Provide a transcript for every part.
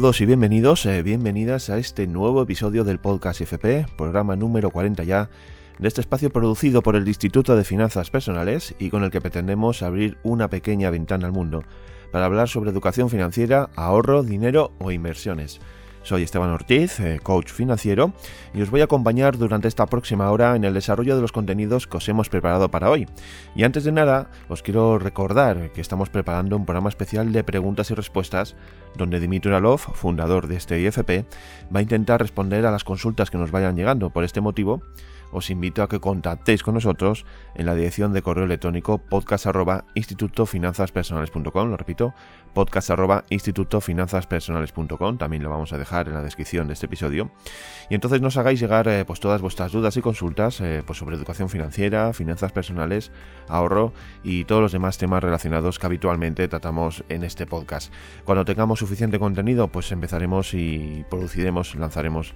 Saludos y bienvenidos, eh, bienvenidas a este nuevo episodio del podcast FP, programa número 40 ya, de este espacio producido por el Instituto de Finanzas Personales y con el que pretendemos abrir una pequeña ventana al mundo para hablar sobre educación financiera, ahorro, dinero o inversiones. Soy Esteban Ortiz, eh, coach financiero, y os voy a acompañar durante esta próxima hora en el desarrollo de los contenidos que os hemos preparado para hoy. Y antes de nada, os quiero recordar que estamos preparando un programa especial de preguntas y respuestas, donde Dimitri Alov, fundador de este IFP, va a intentar responder a las consultas que nos vayan llegando. Por este motivo, os invito a que contactéis con nosotros en la dirección de correo electrónico podcast arroba lo repito, podcast también lo vamos a dejar en la descripción de este episodio, y entonces nos hagáis llegar eh, pues todas vuestras dudas y consultas eh, pues sobre educación financiera, finanzas personales, ahorro y todos los demás temas relacionados que habitualmente tratamos en este podcast. Cuando tengamos suficiente contenido, pues empezaremos y produciremos, lanzaremos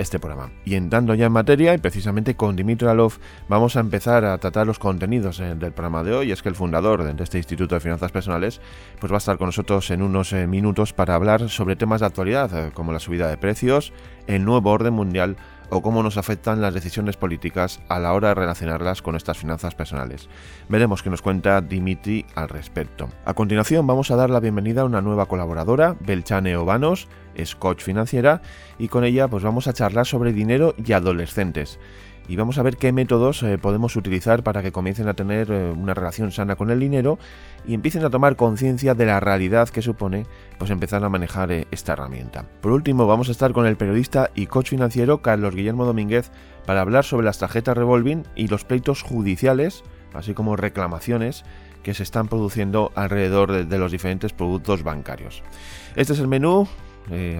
este programa. Y entrando ya en materia, y precisamente con Dimitri Alov, vamos a empezar a tratar los contenidos eh, del programa de hoy. Es que el fundador de este Instituto de Finanzas Personales pues va a estar con nosotros en unos eh, minutos para hablar sobre temas de actualidad, eh, como la subida de precios, el nuevo orden mundial o cómo nos afectan las decisiones políticas a la hora de relacionarlas con estas finanzas personales. Veremos qué nos cuenta Dimitri al respecto. A continuación vamos a dar la bienvenida a una nueva colaboradora, Belchane Obanos, es coach financiera, y con ella pues vamos a charlar sobre dinero y adolescentes y vamos a ver qué métodos eh, podemos utilizar para que comiencen a tener eh, una relación sana con el dinero y empiecen a tomar conciencia de la realidad que supone pues empezar a manejar eh, esta herramienta. Por último, vamos a estar con el periodista y coach financiero Carlos Guillermo Domínguez para hablar sobre las tarjetas revolving y los pleitos judiciales, así como reclamaciones que se están produciendo alrededor de, los diferentes productos bancarios. Este es el menú,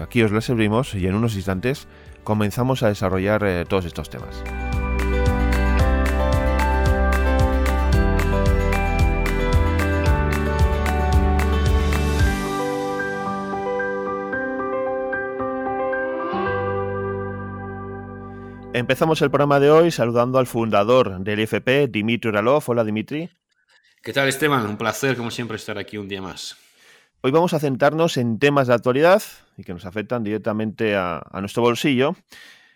aquí os lo servimos y en unos instantes comenzamos a desarrollar todos estos temas. Empezamos el programa de hoy saludando al fundador del IFP, Dimitri Uralov. Hola, Dimitri. ¿Qué tal, Esteban? Un placer, como siempre, estar aquí un día más. Hoy vamos a centrarnos en temas de actualidad y que nos afectan directamente a, nuestro bolsillo.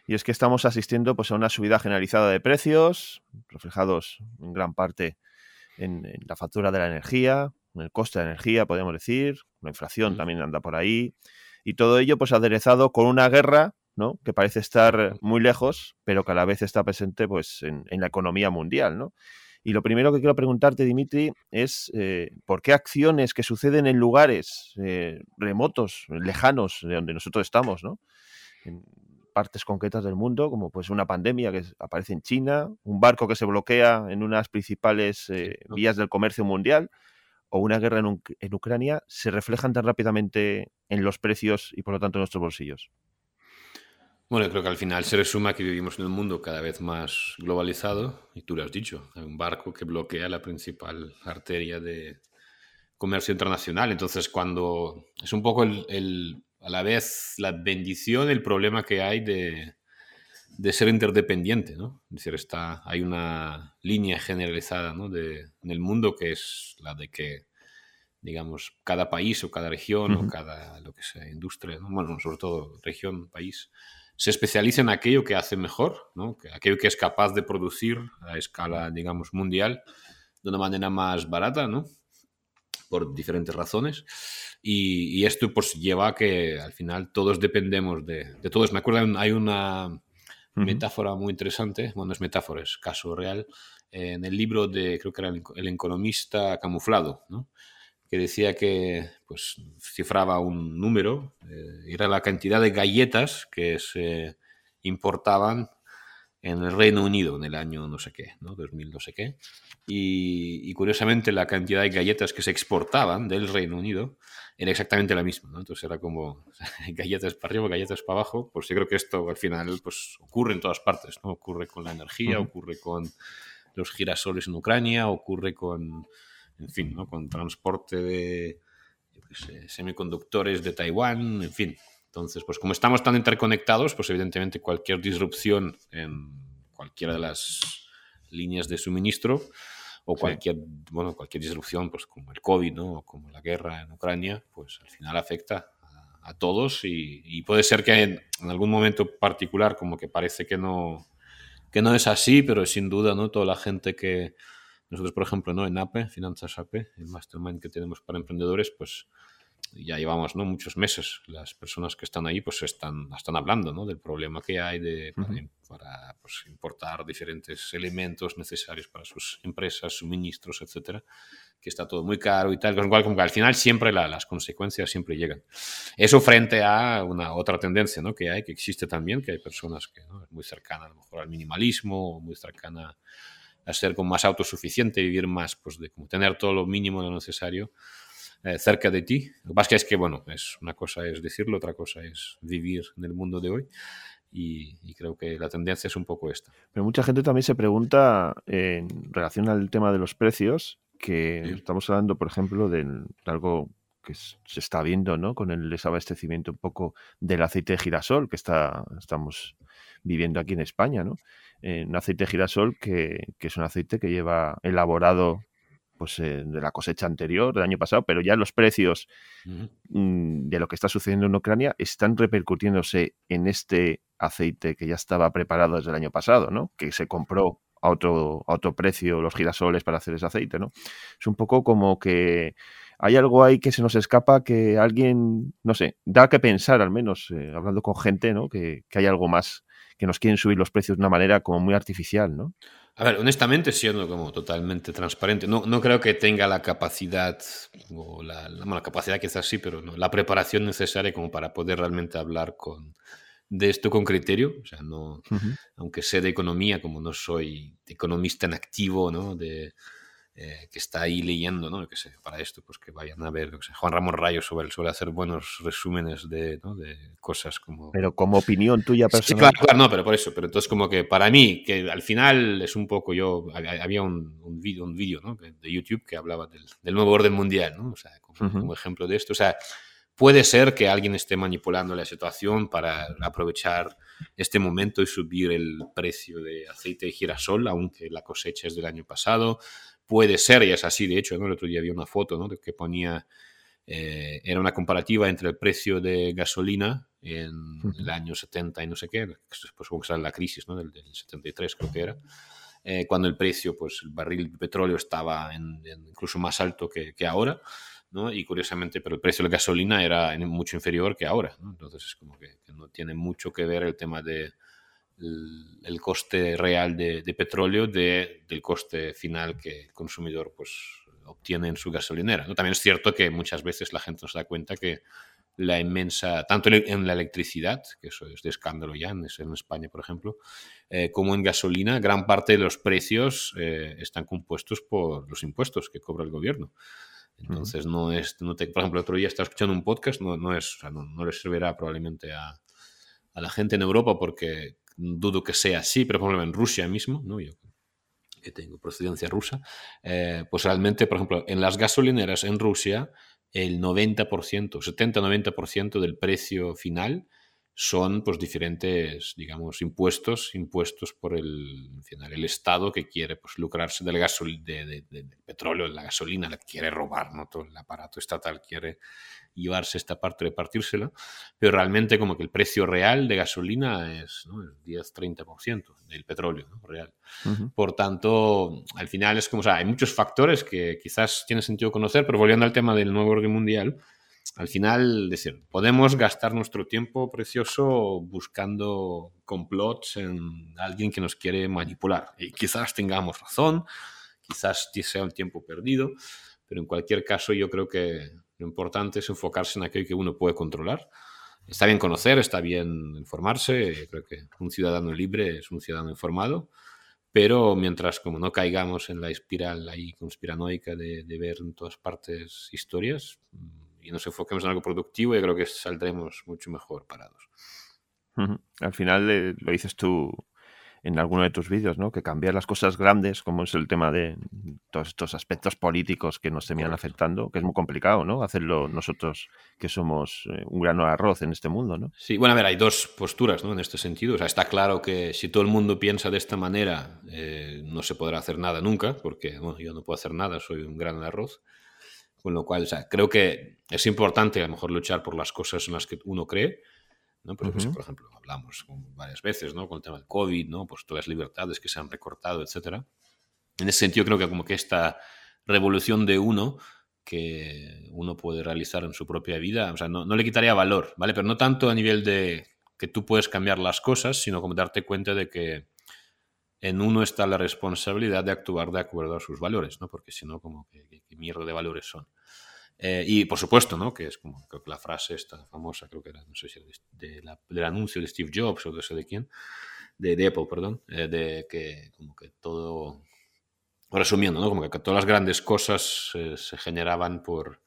Y es que estamos asistiendo pues, a una subida generalizada de precios, reflejados en gran parte en, la factura de la energía, en el coste de la energía, podemos decir. La inflación también anda por ahí. Y todo ello pues aderezado con una guerra ¿no? que parece estar muy lejos, pero que a la vez está presente pues, en, la economía mundial. ¿no? Y lo primero que quiero preguntarte, Dimitri, es eh, por qué acciones que suceden en lugares eh, remotos, lejanos de donde nosotros estamos, ¿no? en partes concretas del mundo, como pues una pandemia que aparece en China, un barco que se bloquea en unas principales eh, vías del comercio mundial, o una guerra en, en Ucrania, se reflejan tan rápidamente en los precios y por lo tanto en nuestros bolsillos. Bueno, creo que al final se resume que vivimos en un mundo cada vez más globalizado, y tú lo has dicho, hay un barco que bloquea la principal arteria de comercio internacional. Entonces, cuando es un poco el, a la vez la bendición, el problema que hay de, de ser interdependiente, ¿no? Es decir, está, hay una línea generalizada ¿no? de, en el mundo que es la de que, digamos, cada país o cada región o cada, lo que sea, industria, bueno, sobre todo región, país, se especializa en aquello que hace mejor, ¿no? aquello que es capaz de producir a escala, digamos, mundial de una manera más barata, ¿no? por diferentes razones. Y, esto pues lleva a que al final todos dependemos de, todos. Me acuerdo, hay una metáfora muy interesante, bueno, es metáfora, es caso real, en el libro de, creo que era el, economista camuflado, ¿no? Que decía que pues, cifraba un número, eh, era la cantidad de galletas que se importaban en el Reino Unido en el año no sé qué, ¿no? 2000 no sé qué. Y, curiosamente la cantidad de galletas que se exportaban del Reino Unido era exactamente la misma, ¿no? Entonces era como galletas para arriba, galletas para abajo. Pues yo creo que esto al final pues, ocurre en todas partes, ¿no? Ocurre con la energía, ocurre con los girasoles en Ucrania, ocurre con en fin, ¿no? con transporte de semiconductores de Taiwán, en fin. Entonces, pues como estamos tan interconectados, pues evidentemente cualquier disrupción en cualquiera de las líneas de suministro o cualquier, bueno, cualquier disrupción, pues como el COVID, ¿no? O como la guerra en Ucrania, pues al final afecta a todos y, puede ser que en, algún momento particular como que parece que no, que no es así, pero sin duda, ¿no? Toda la gente que nosotros, por ejemplo, ¿no? En APE, Finanzas APE, el mastermind que tenemos para emprendedores, pues ya llevamos ¿no? muchos meses, las personas que están ahí pues están, están hablando ¿no? del problema que hay de, para, pues, importar diferentes elementos necesarios para sus empresas, suministros, etcétera, que está todo muy caro y tal, con lo cual como que al final siempre las consecuencias siempre llegan. Eso frente a una otra tendencia ¿no? que hay, que existe también, que hay personas que ¿no? es muy cercana a lo mejor al minimalismo, muy cercana a ser como más autosuficiente, vivir más, pues de como tener todo lo mínimo lo necesario eh, cerca de ti. Lo que pasa es que, bueno, es, una cosa es decirlo, otra cosa es vivir en el mundo de hoy. Y, creo que la tendencia es un poco esta. Pero mucha gente también se pregunta en relación al tema de los precios, que estamos hablando, por ejemplo, de, algo que se está viendo, ¿no? Con el desabastecimiento un poco del aceite de girasol que está, estamos viviendo aquí en España, ¿no? Eh, un aceite de girasol que, que, es un aceite que lleva elaborado pues, eh, de la cosecha anterior, del año pasado, pero ya los precios mm, de lo que está sucediendo en Ucrania están repercutiéndose en este aceite que ya estaba preparado desde el año pasado, ¿no? Que se compró a otro, otro precio los girasoles para hacer ese aceite, ¿no? Es un poco como que hay algo ahí que se nos escapa que alguien, no sé, da que pensar al menos, eh, hablando con gente, ¿no? Que, que hay algo más, que nos quieren subir los precios de una manera como muy artificial, ¿no? A ver, honestamente, siendo como totalmente transparente, no, no creo que tenga la capacidad, o la, la, capacidad quizás sí, pero no, la preparación necesaria como para poder realmente hablar con, de esto con criterio. O sea, no, aunque sé de economía, como no soy economista en activo, ¿no? De, eh, que está ahí leyendo, ¿no? Que sé, para esto, pues que vayan a ver, Juan Ramón Rayo suele, suele hacer buenos resúmenes de, ¿no? de cosas como... Pero como opinión tuya personal. Sí, claro, no, pero por eso, pero entonces como que para mí, que al final es un poco yo, había un, un vídeo un video, ¿no? de YouTube que hablaba del, del, nuevo orden mundial, ¿no? O sea, como, como ejemplo de esto, o sea, puede ser que alguien esté manipulando la situación para aprovechar este momento y subir el precio de aceite de girasol, aunque la cosecha es del año pasado puede ser, y es así, de hecho, ¿no? el otro día vi una foto ¿no? que ponía, eh, era una comparativa entre el precio de gasolina en el año 70 y no sé qué, después supongo que era la crisis ¿no? del, 73 creo que era, eh, cuando el precio, pues el barril de petróleo estaba en, incluso más alto que, que ahora, ¿no? y curiosamente, pero el precio de la gasolina era mucho inferior que ahora, ¿no? entonces es como que, que no tiene mucho que ver el tema de el, coste real de, petróleo de, del coste final que el consumidor pues, obtiene en su gasolinera. ¿no? También es cierto que muchas veces la gente nos da cuenta que la inmensa, tanto en la electricidad, que eso es de escándalo ya en, España, por ejemplo, eh, como en gasolina, gran parte de los precios eh, están compuestos por los impuestos que cobra el gobierno. Entonces, no es, no te, por ejemplo, el otro día estaba escuchando un podcast, no, no es, no, no, le servirá probablemente a, a la gente en Europa porque dudo que sea así, pero por ejemplo en Rusia mismo, ¿no? yo que tengo procedencia rusa, eh, pues realmente, por ejemplo, en las gasolineras en Rusia, el 90%, 70-90% del precio final son pues diferentes, digamos, impuestos, impuestos por el, el Estado que quiere pues lucrarse del, gasol, de, del petróleo, de la gasolina, la quiere robar, ¿no? Todo el aparato estatal quiere llevarse esta parte, repartírsela, pero realmente como que el precio real de gasolina es ¿no? 10-30% del petróleo real. Por tanto, al final es como, o sea, hay muchos factores que quizás tiene sentido conocer, pero volviendo al tema del nuevo orden mundial, al final, decir, podemos gastar nuestro tiempo precioso buscando complots en alguien que nos quiere manipular. Y quizás tengamos razón, quizás sea un tiempo perdido, pero en cualquier caso yo creo que lo importante es enfocarse en aquello que uno puede controlar. Está bien conocer, está bien informarse, creo que un ciudadano libre es un ciudadano informado, pero mientras como no caigamos en la espiral ahí conspiranoica de, de ver en todas partes historias, y nos enfoquemos en algo productivo, y creo que saldremos mucho mejor parados. Al final eh, lo dices tú en alguno de tus vídeos, ¿no? Que cambiar las cosas grandes, como es el tema de todos estos aspectos políticos que nos terminan afectando, que es muy complicado, ¿no? Hacerlo nosotros que somos eh, un grano de arroz en este mundo, ¿no? Sí, bueno, a ver, hay dos posturas, ¿no? En este sentido. O sea, está claro que si todo el mundo piensa de esta manera, eh, no se podrá hacer nada nunca, porque, bueno, yo no puedo hacer nada, soy un grano de arroz Con lo cual, o sea, creo que es importante a lo mejor luchar por las cosas en las que uno cree, ¿no? Pero, pues, por ejemplo, hablamos varias veces, ¿no? Con el tema del COVID, ¿no? Pues todas las libertades que se han recortado, etcétera. En ese sentido, creo que como que esta revolución de uno que uno puede realizar en su propia vida, o sea, no, no le quitaría valor, ¿vale? Pero no tanto a nivel de que tú puedes cambiar las cosas, sino como darte cuenta de que en uno está la responsabilidad de actuar de acuerdo a sus valores, ¿no? Porque si no, como que, mierda de valores son. Eh, y por supuesto, ¿no? Que es como creo que la frase esta famosa, creo que era, no sé si de, del anuncio de Steve Jobs o de sé de quién, de, Apple, perdón, eh, de que como que todo, resumiendo, ¿no? Como que todas las grandes cosas eh, se generaban por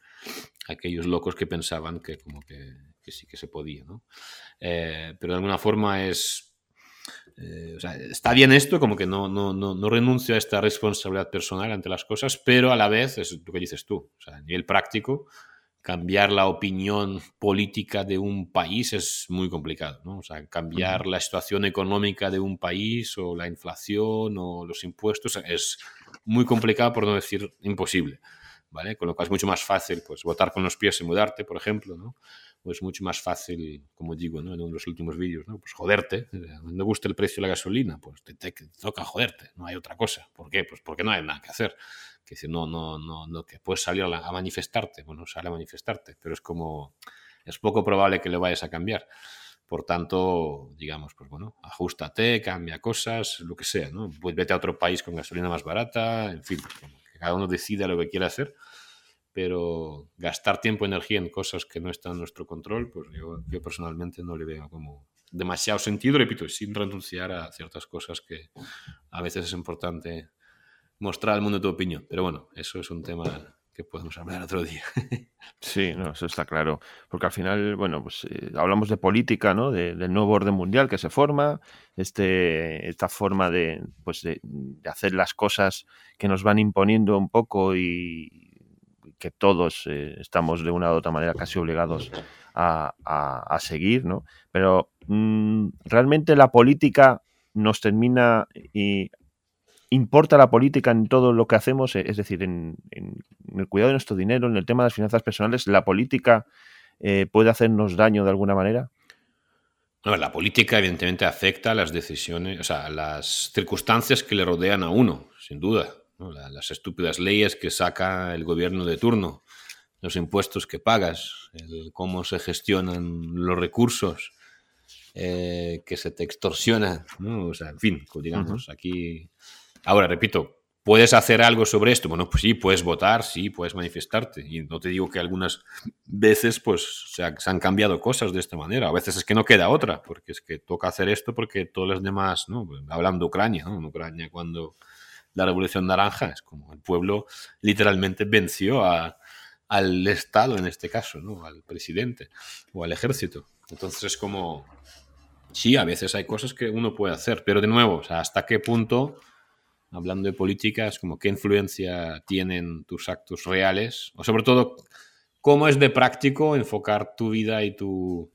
aquellos locos que pensaban que como que, que sí que se podía, ¿no? pero de alguna forma es eh, o sea, está bien esto, como que no, no, no, no, renuncio a esta responsabilidad personal ante las cosas, pero a la vez es lo que dices tú, o sea, a nivel práctico, cambiar la opinión política de un país es muy complicado, ¿no? O sea, cambiar la situación económica de un país o la inflación o los impuestos es muy complicado, por no decir imposible, ¿vale? Con lo cual es mucho más fácil, pues, votar con los pies y mudarte, por ejemplo, ¿no? Pues mucho más fácil, como digo ¿no? en uno de los últimos vídeos, ¿no? pues joderte. No me gusta el precio de la gasolina, pues te, toca joderte, no hay otra cosa. ¿Por qué? Pues porque no hay nada que hacer. Que decir, no, no, no, no, que puedes salir a, manifestarte, bueno, sale a manifestarte, pero es como, es poco probable que le vayas a cambiar. Por tanto, digamos, pues bueno, ajustate, cambia cosas, lo que sea, ¿no? Pues vete a otro país con gasolina más barata, en fin, que cada uno decida lo que quiera hacer pero gastar tiempo y energía en cosas que no están en nuestro control, pues yo, personalmente no le veo como demasiado sentido, repito, sin renunciar a ciertas cosas que a veces es importante mostrar al mundo tu opinión. Pero bueno, eso es un tema que podemos hablar otro día. Sí, no, eso está claro. Porque al final, bueno, pues eh, hablamos de política, ¿no? del nuevo orden mundial que se forma, este, esta forma de, pues de, hacer las cosas que nos van imponiendo un poco y, que todos eh, estamos de una u otra manera casi obligados a, seguir, ¿no? Pero mm, realmente la política nos termina y importa la política en todo lo que hacemos, es decir, en, el cuidado de nuestro dinero, en el tema de las finanzas personales, la política eh, puede hacernos daño de alguna manera. No, la política evidentemente afecta a las decisiones, o sea, a las circunstancias que le rodean a uno, sin duda las estúpidas leyes que saca el gobierno de turno, los impuestos que pagas, el cómo se gestionan los recursos eh, que se te extorsionan, ¿no? O sea, en fin, digamos, aquí... Ahora, repito, ¿puedes hacer algo sobre esto? Bueno, pues sí, puedes votar, sí, puedes manifestarte. Y no te digo que algunas veces pues se, se han cambiado cosas de esta manera. A veces es que no queda otra, porque es que toca hacer esto porque todos los demás, ¿no? Hablando de Ucrania, ¿no? En Ucrania cuando la Revolución Naranja. Es como el pueblo literalmente venció al Estado en este caso, ¿no? al presidente o al ejército. Entonces es como, sí, a veces hay cosas que uno puede hacer, pero de nuevo, hasta qué punto, hablando de política, es como qué influencia tienen tus actos reales, o sobre todo, cómo es de práctico enfocar tu vida y tu,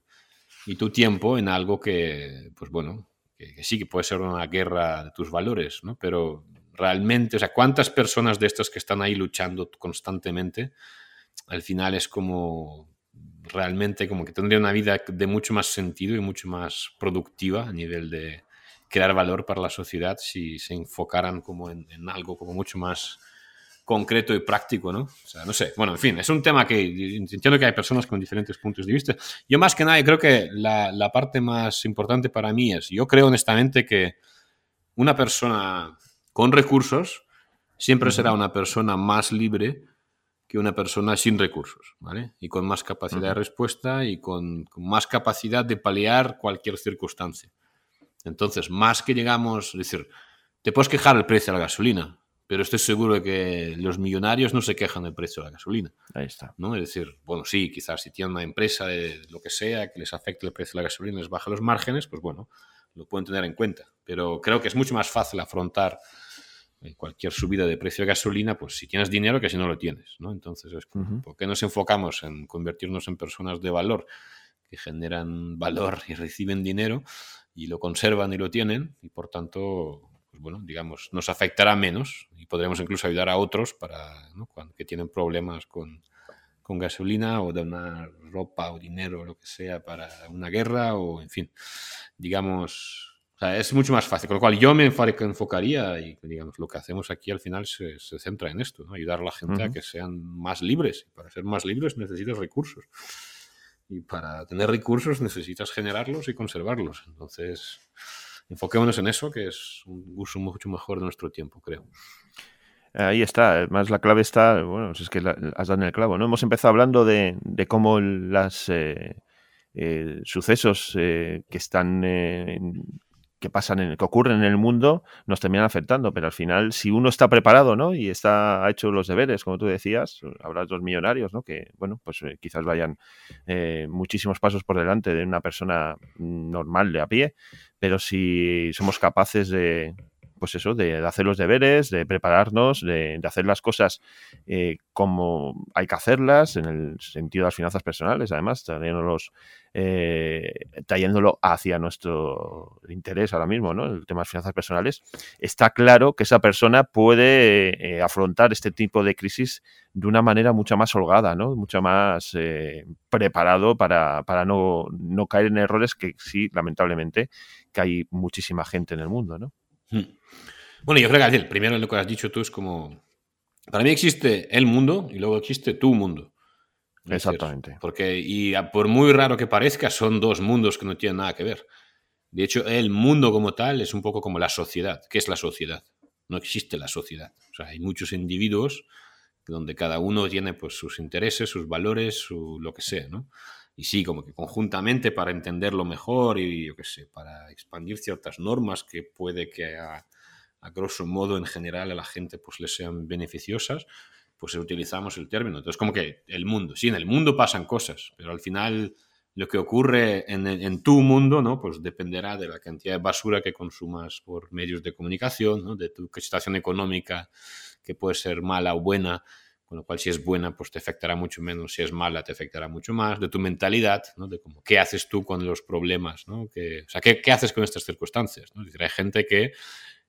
y tu tiempo en algo que, pues bueno, que, sí que puede ser una guerra de tus valores, ¿no? Pero realmente, o sea, cuántas personas de estas que están ahí luchando constantemente, al final es como realmente como que tendría una vida de mucho más sentido y mucho más productiva a nivel de crear valor para la sociedad si se enfocaran como en, algo como mucho más concreto y práctico, ¿no? O sea, no sé. Bueno, en fin, es un tema que entiendo que hay personas con diferentes puntos de vista. Yo más que nada creo que la, la parte más importante para mí es, yo creo honestamente que una persona con recursos, siempre será una persona más libre que una persona sin recursos, ¿vale? Y con más capacidad de respuesta y con, más capacidad de paliar cualquier circunstancia. Entonces, más que llegamos, es decir, te puedes quejar del precio de la gasolina, pero estoy seguro de que los millonarios no se quejan del precio de la gasolina. Ahí está. ¿no? Es decir, bueno, sí, quizás si tienen una empresa de lo que sea que les afecte el precio de la gasolina, les baja los márgenes, pues bueno, lo pueden tener en cuenta. Pero creo que es mucho más fácil afrontar cualquier subida de precio de gasolina, pues si tienes dinero que si no lo tienes, ¿no? Entonces, es, ¿por qué nos enfocamos en convertirnos en personas de valor que generan valor y reciben dinero y lo conservan y lo tienen y por tanto, pues bueno, digamos, nos afectará menos y podremos incluso ayudar a otros para, que tienen problemas con, con gasolina o donar ropa o dinero o lo que sea para una guerra o, en fin, digamos, es mucho más fácil. Con lo cual yo me enfocaría y, digamos, lo que hacemos aquí al final se, centra en esto, ayudar a la gente a que sean más libres. Para ser más libres necesitas recursos. Y para tener recursos necesitas generarlos y conservarlos. Entonces, enfoquémonos en eso, que es un uso mucho mejor de nuestro tiempo, creo. Ahí está, además la clave está, bueno, es que has dado en el clavo, ¿no? Hemos empezado hablando de, cómo las eh, eh, sucesos eh, que están que pasan en, que ocurren en el mundo nos terminan afectando, pero al final si uno está preparado, ¿no? y está ha hecho los deberes, como tú decías, habrá dos millonarios, ¿no? que bueno, pues quizás vayan muchísimos pasos por delante de una persona normal de a pie, pero si somos capaces de pues eso, de, hacer los deberes, de prepararnos, de, hacer las cosas eh, como hay que hacerlas, en el sentido de las finanzas personales, además, eh, trayéndolo hacia nuestro interés ahora mismo, ¿no? El tema de las finanzas personales, está claro que esa persona puede eh, afrontar este tipo de crisis de una manera mucho más holgada, ¿no? Mucho más preparado para, no, no caer en errores que sí, lamentablemente, que hay muchísima gente en el mundo, ¿no? Bueno, yo creo que el primero lo que has dicho tú es como. Para mí existe el mundo y luego existe tu mundo. Exactamente. Porque, y por muy raro que parezca, son dos mundos que no tienen nada que ver. De hecho, el mundo como tal es un poco como la sociedad. ¿Qué es la sociedad? No existe la sociedad. O sea, hay muchos individuos donde cada uno tiene pues, sus intereses, sus valores, su, lo que sea, ¿no? Y sí, como que conjuntamente para entenderlo mejor y yo qué sé, para expandir ciertas normas que puede que a, grosso modo en general a la gente pues le sean beneficiosas, pues utilizamos el término. Entonces como que el mundo, sí, en el mundo pasan cosas, pero al final lo que ocurre en, en tu mundo, ¿no? Pues dependerá de la cantidad de basura que consumas por medios de comunicación, ¿no? De tu situación económica que puede ser mala o buena, con lo cual si es buena, pues te afectará mucho menos, si es mala, te afectará mucho más, de tu mentalidad, ¿no? de cómo, qué haces tú con los problemas, ¿no? que, o sea, ¿qué, ¿qué, haces con estas circunstancias. ¿no? hay gente que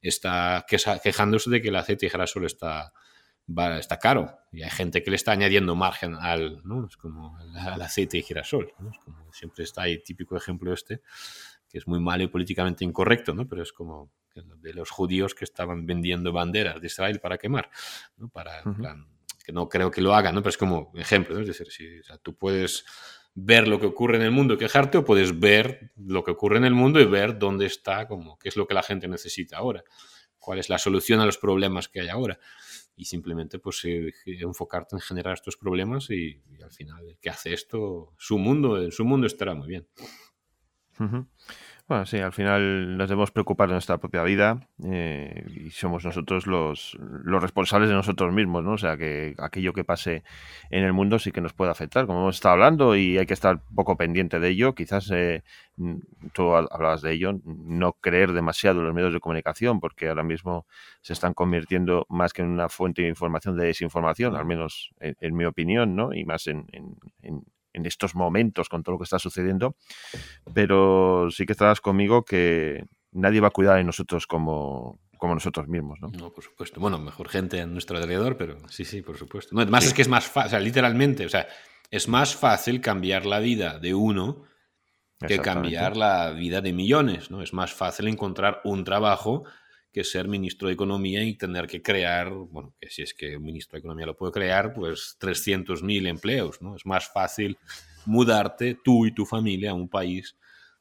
está quejándose de que el aceite de girasol está, está caro y hay gente que le está añadiendo margen al, ¿no? es como al, aceite de girasol. ¿no? Es como siempre está ahí típico ejemplo este, que es muy malo y políticamente incorrecto, ¿no? pero es como de los judíos que estaban vendiendo banderas de Israel para quemar, ¿no? para, plan, que no creo que lo hagan, ¿no? Pero es como ejemplo, ¿no? Es decir, si, tú puedes ver lo que ocurre en el mundo y quejarte o puedes ver lo que ocurre en el mundo y ver dónde está, como qué es lo que la gente necesita ahora, cuál es la solución a los problemas que hay ahora y simplemente pues eh, enfocarte en generar estos problemas y, al final el que hace esto, su mundo, en su mundo estará muy bien. Bueno, sí, al final nos debemos preocupar de nuestra propia vida eh, y somos nosotros los, los, responsables de nosotros mismos, ¿no? O sea, que aquello que pase en el mundo sí que nos puede afectar, como hemos estado hablando, y hay que estar poco pendiente de ello. Quizás eh, tú hablabas de ello, no creer demasiado en los medios de comunicación, porque ahora mismo se están convirtiendo más que en una fuente de información de desinformación, al menos en, mi opinión, ¿no? Y más en, en en estos momentos con todo lo que está sucediendo, pero sí que estarás conmigo que nadie va a cuidar de nosotros como, como nosotros mismos, ¿no? No, por supuesto. Bueno, mejor gente a nuestro alrededor, pero sí, sí, por supuesto. además es que es más fácil, o sea, literalmente, o sea, es más fácil cambiar la vida de uno que cambiar la vida de millones, ¿no? Es más fácil encontrar un trabajo que ser ministro de Economía y tener que crear, bueno, que si es que un ministro de Economía lo puede crear, pues 300.000 empleos, ¿no? Es más fácil mudarte tú y tu familia a un país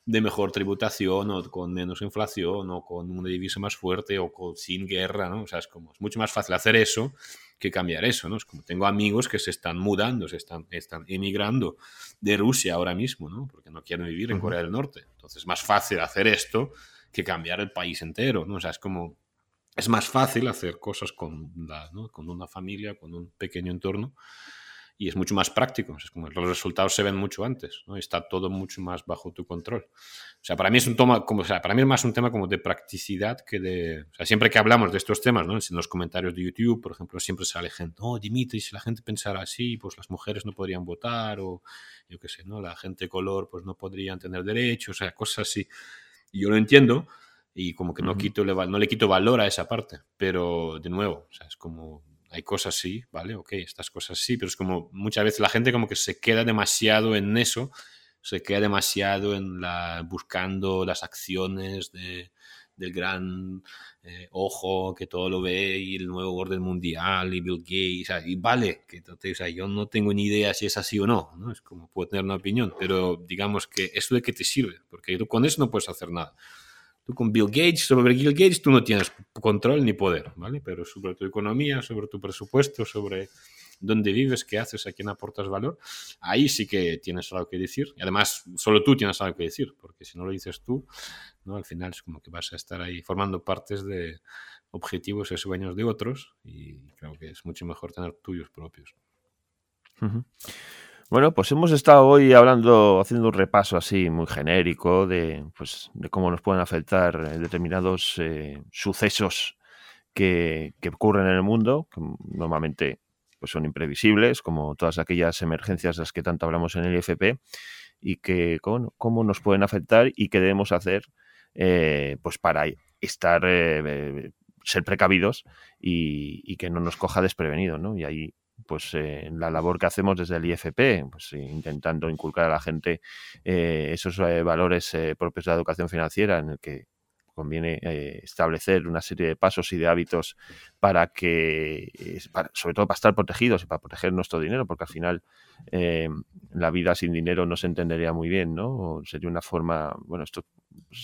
de mejor tributación o con menos inflación o con una divisa más fuerte o con, sin guerra, ¿no? O sea, es como, es mucho más fácil hacer eso que cambiar eso, ¿no? Es como tengo amigos que se están mudando, se están, están emigrando de Rusia ahora mismo, ¿no? Porque no quieren vivir en Corea del Norte. Entonces es más fácil hacer esto que cambiar el país entero, ¿no? O sea, es como, es más fácil hacer cosas con, con una familia, con un pequeño entorno, y es mucho más práctico. Como los resultados se ven mucho antes, ¿no? Está todo mucho más bajo tu control. O sea, para mí es un tema como, o sea, para mí es más un tema como de practicidad que de, o sea, siempre que hablamos de estos temas, ¿no? En los comentarios de YouTube, por ejemplo, siempre sale gente, oh, Dimitri, si la gente pensara así, pues las mujeres no podrían votar o yo qué sé, ¿no? La gente color pues no podrían tener derechos, o sea, cosas así. Yo lo entiendo y como que no, quito, no le quito valor a esa parte, pero de nuevo, o sea, es como hay cosas sí, ¿vale? Ok, estas cosas sí, pero es como muchas veces la gente como que se queda demasiado en eso, se queda demasiado en la buscando las acciones de, del gran eh, ojo que todo lo ve y el nuevo orden mundial y Bill Gates y vale que o sea, yo no tengo ni idea si es así o no, no es como puedo tener una opinión pero digamos que eso de qué te sirve porque tú con eso no puedes hacer nada. Tú con Bill Gates sobre Bill Gates tú no tienes control ni poder vale pero sobre tu economía sobre tu presupuesto sobre dónde vives, qué haces, a quién aportas valor, ahí sí que tienes algo que decir. Y además, solo tú tienes algo que decir, porque si no lo dices tú, al final es como que vas a estar ahí formando partes de objetivos y sueños de otros y creo que es mucho mejor tener tuyos propios. Bueno, pues hemos estado hoy hablando, haciendo un repaso así muy genérico de, pues, de cómo nos pueden afectar determinados eh, sucesos que, que, ocurren en el mundo, que normalmente pues son imprevisibles, como todas aquellas emergencias de las que tanto hablamos en el IFP, y que cómo, nos pueden afectar y qué debemos hacer eh, pues para estar eh, ser precavidos y, que no nos coja desprevenido, ¿no? Y ahí pues eh, la labor que hacemos desde el IFP, pues intentando inculcar a la gente esos valores propios de la educación financiera en el que conviene eh, establecer una serie de pasos y de hábitos para que, sobre todo para estar protegidos y para proteger nuestro dinero, porque al final eh, la vida sin dinero no se entendería muy bien, ¿no? sería una forma, bueno, esto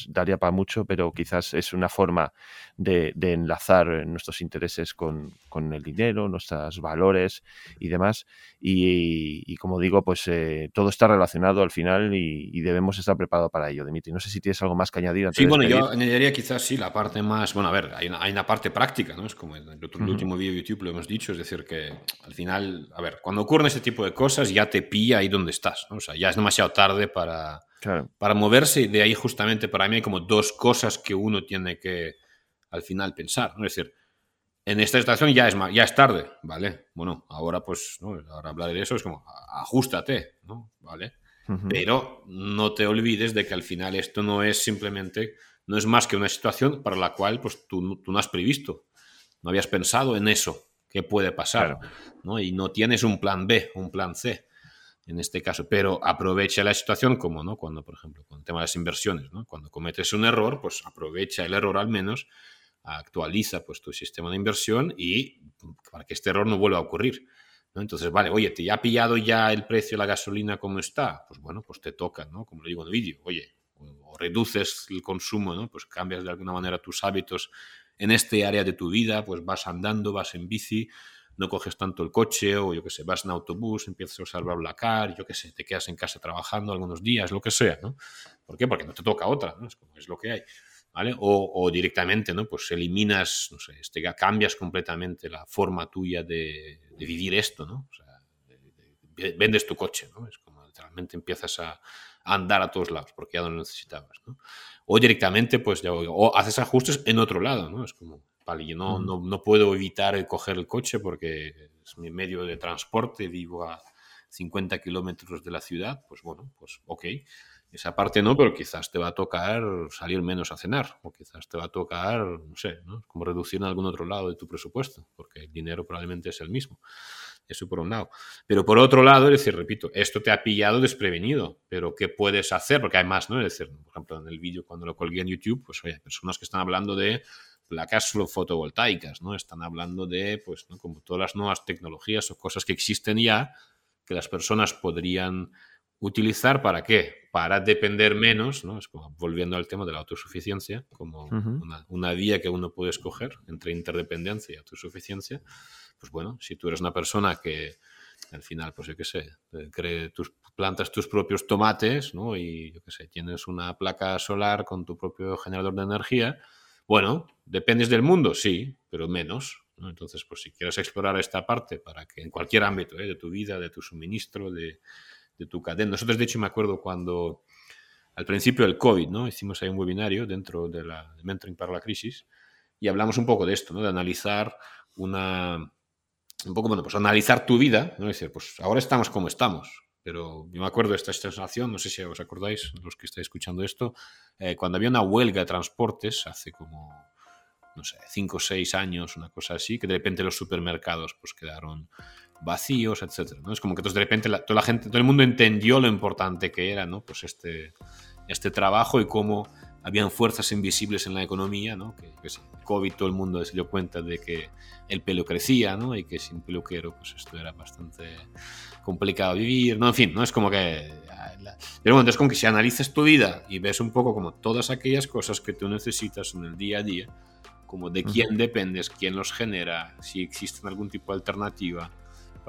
daría para mucho, pero quizás es una forma de, enlazar nuestros intereses con, el dinero, nuestros valores y demás. Y, como digo, pues eh, todo está relacionado al final y, debemos estar preparados para ello, Dimitri. No sé si tienes algo más que añadir. sí, bueno, yo añadiría quizás sí la parte más, bueno, a ver, hay una, hay una parte práctica, ¿no? Es como en el, otro, último vídeo de YouTube lo hemos dicho, es decir, que al final, a ver, cuando ocurren ese tipo de cosas ya te pilla ahí donde estás, ¿no? O sea, ya es demasiado tarde para para moverse, de ahí justamente para mí hay como dos cosas que uno tiene que al final pensar. ¿no? Es decir, en esta situación ya es, ya es tarde, ¿vale? Bueno, ahora pues, ¿no? ahora hablar de eso es como, ajustate, ¿no? ¿Vale? Pero no te olvides de que al final esto no es simplemente, no es más que una situación para la cual pues tú, tú no has previsto, no habías pensado en eso, qué puede pasar, ¿no? Y no tienes un plan B, un plan C en este caso, pero aprovecha la situación como, ¿no? Cuando, por ejemplo, con el tema de las inversiones, ¿no? Cuando cometes un error, pues aprovecha el error al menos, actualiza pues tu sistema de inversión y para que este error no vuelva a ocurrir. ¿no? Entonces, vale, oye, ¿te ha pillado ya el precio de la gasolina como está? Pues bueno, pues te toca, ¿no? Como lo digo en el vídeo, oye, reduces el consumo, ¿no? Pues cambias de alguna manera tus hábitos en este área de tu vida, pues vas andando, vas en bici, no coges tanto el coche o yo qué sé, vas en autobús, empiezas a usar BlaBlaCar, yo qué sé, te quedas en casa trabajando algunos días, lo que sea, ¿no? ¿Por qué? Porque no te toca otra, ¿no? Es como es lo que hay. ¿Vale? O, directamente, ¿no? Pues eliminas, no sé, este, cambias completamente la forma tuya de, vivir esto, ¿no? O sea, vendes tu coche, ¿no? Es como literalmente empiezas a, andar a todos lados porque ya no lo necesitabas, ¿no? O directamente, pues, ya, o haces ajustes en otro lado, ¿no? Es como, yo no, no, no, puedo evitar coger el coche porque es mi medio de transporte, vivo a 50 kilómetros de la ciudad, pues bueno, pues ok. Esa parte no, pero quizás te va a tocar salir menos a cenar, o quizás te va a tocar, no sé, ¿no? como reducir en algún otro lado de tu presupuesto, porque el dinero probablemente es el mismo. Eso por un lado. Pero por otro lado, es decir, repito, esto te ha pillado desprevenido, pero ¿qué puedes hacer? Porque hay más, ¿no? Es decir, por ejemplo, en el vídeo cuando lo colgué en YouTube, pues oye, personas que están hablando de placas fotovoltaicas, ¿no? Están hablando de, pues, ¿no? como todas las nuevas tecnologías o cosas que existen ya, que las personas podrían utilizar para qué? Para depender menos, ¿no? Es como volviendo al tema de la autosuficiencia, como una, vía que uno puede escoger entre interdependencia y autosuficiencia. Pues bueno, si tú eres una persona que al final, pues yo qué sé, cree tus, plantas tus propios tomates, ¿no? Y yo qué sé, tienes una placa solar con tu propio generador de energía, bueno, dependes del mundo, sí, pero menos. Entonces, pues si quieres explorar esta parte para que en cualquier ámbito ¿eh? de tu vida, de tu suministro, de, tu cadena. Nosotros, de hecho, me acuerdo cuando al principio del COVID, ¿no? Hicimos ahí un webinario dentro de la de Mentoring para la Crisis y hablamos un poco de esto, ¿no? De analizar una... Un poco, bueno, pues analizar tu vida, ¿no? Es decir, pues ahora estamos como estamos, pero yo me acuerdo de esta sensación, no sé si os acordáis, los que estáis escuchando esto, eh, cuando había una huelga de transportes hace como, no sé, cinco o seis años, una cosa así, que de repente los supermercados pues quedaron vacíos, etcétera, ¿no? Es como que entonces de repente toda la gente, todo el mundo entendió lo importante que era, ¿no? Pues este, este trabajo y cómo habían fuerzas invisibles en la economía, ¿no? Que, que COVID todo el mundo se dio cuenta de que el pelo crecía, ¿no? Y que sin peluquero, pues esto era bastante complicado vivir, ¿no? En fin, ¿no? Es como que... Pero bueno, es como que si analizas tu vida y ves un poco como todas aquellas cosas que tú necesitas en el día a día, como de quién dependes, quién los genera, si existe algún tipo de alternativa,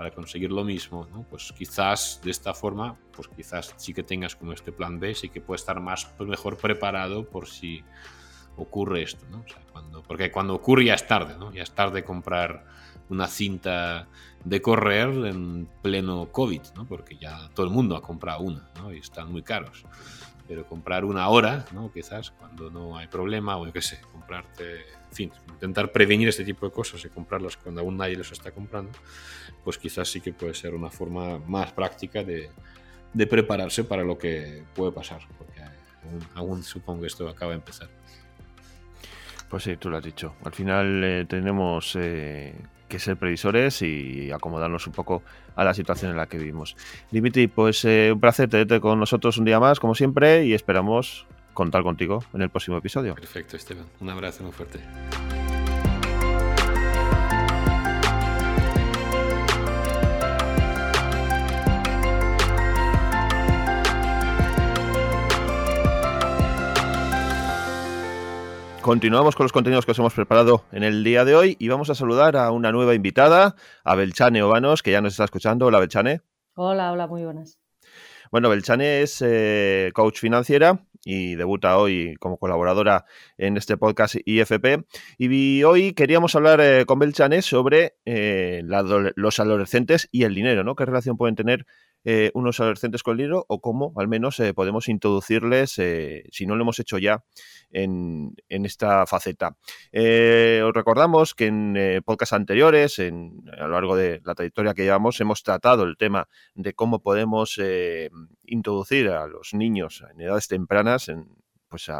para conseguir lo mismo, pues quizás de esta forma, pues quizás sí que tengas como este plan B, sí que puedes estar más mejor preparado por si ocurre esto, porque cuando ocurre ya es tarde, ¿no? Ya es tarde comprar una cinta de correr en pleno COVID, ¿no? Porque ya todo el mundo ha comprado una, ¿no? Y están muy caros. Pero comprar una hora, ¿no? Quizás cuando no hay problema, o yo qué sé, comprarte, en fin, intentar prevenir este tipo de cosas y comprarlas cuando aún nadie los está comprando, pues quizás sí que puede ser una forma más práctica de, prepararse para lo que puede pasar, porque aún, supongo que esto acaba de empezar. Pues sí, tú lo has dicho. Al final eh, tenemos eh, que ser previsores y acomodarnos un poco a la situación en la que vivimos. Dimitri, pues eh, un placer tenerte con nosotros un día más, como siempre, y esperamos contar contigo en el próximo episodio. Perfecto, Esteban. Un abrazo muy fuerte. Continuamos con los contenidos que os hemos preparado en el día de hoy y vamos a saludar a una nueva invitada, a Belchane Obanos, que ya nos está escuchando. Hola, Belchane. Hola, hola, muy buenas. Bueno, Belchane es eh, coach financiera y debuta hoy como colaboradora en este podcast IFP. Y hoy queríamos hablar eh, con Belchane sobre eh, los adolescentes y el dinero, ¿no? ¿Qué relación pueden tener eh, unos adolescentes con el dinero o cómo al menos eh, podemos introducirles, eh, si no lo hemos hecho ya, en, esta faceta. os recordamos que en podcasts anteriores, en, a lo largo de la trayectoria que llevamos, hemos tratado el tema de cómo podemos introducir a los niños en edades tempranas en, pues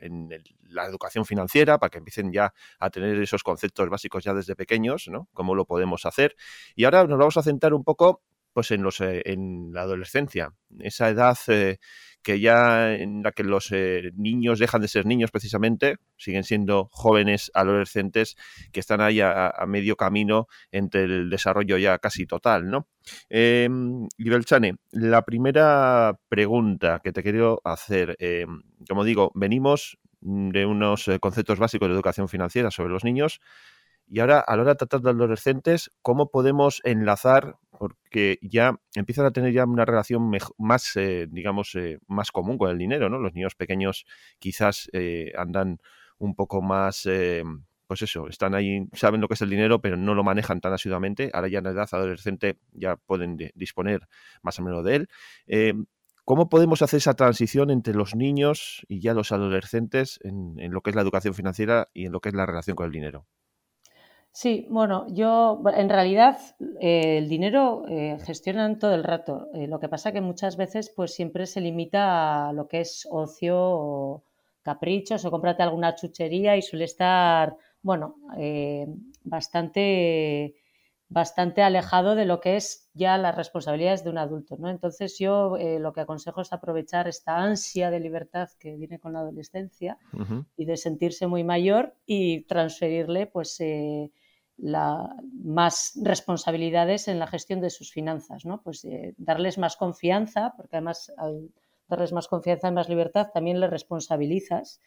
en la educación financiera para que empiecen ya a tener esos conceptos básicos ya desde pequeños, ¿no? Cómo lo podemos hacer. Y ahora nos vamos a centrar un poco pues en, los, eh, en la adolescencia, esa edad eh, que ya en la que los eh, niños dejan de ser niños precisamente, siguen siendo jóvenes adolescentes que están ahí a, medio camino entre el desarrollo ya casi total, ¿no? Eh, la primera pregunta que te quiero hacer, em, como digo, venimos de unos conceptos básicos de educación financiera sobre los niños, y ahora, a la hora de tratar de adolescentes, ¿cómo podemos enlazar? Porque ya empiezan a tener ya una relación más, eh, digamos, eh, más común con el dinero, ¿no? Los niños pequeños quizás eh, andan un poco más, pues eso, están ahí, saben lo que es el dinero, pero no lo manejan tan asiduamente. Ahora ya en la edad adolescente ya pueden disponer más o menos de él. ¿Cómo podemos hacer esa transición entre los niños y ya los adolescentes en, en lo que es la educación financiera y en lo que es la relación con el dinero? Sí, bueno, yo en realidad eh, el dinero eh, gestionan todo el rato. Eh, lo que pasa que muchas veces pues siempre se limita a lo que es ocio o caprichos o cómprate alguna chuchería y suele estar, bueno, bastante, bastante alejado de lo que es ya las responsabilidades de un adulto, ¿no? Entonces yo lo que aconsejo es aprovechar esta ansia de libertad que viene con la adolescencia y de sentirse muy mayor y transferirle pues más responsabilidades en la gestión de sus finanzas, ¿no? Pues eh, darles más confianza, porque además al darles más confianza y más libertad también les responsabilizas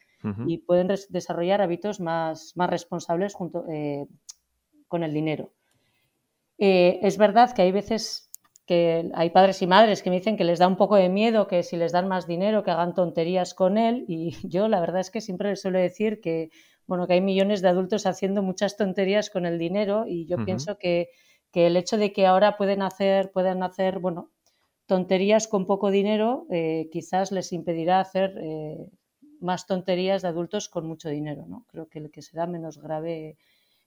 y pueden desarrollar hábitos más, más responsables junto, eh, con el dinero. Eh, es verdad que hay veces que hay padres y madres que me dicen que les da un poco de miedo que si les dan más dinero que hagan tonterías con él y yo la verdad es que siempre les suelo decir que bueno, que hay millones de adultos haciendo muchas tonterías con el dinero y yo pienso que, el hecho de que ahora pueden hacer, pueden hacer, bueno, tonterías con poco dinero, eh, quizás les impedirá hacer eh, más tonterías de adultos con mucho dinero, ¿no? Creo que el que será menos grave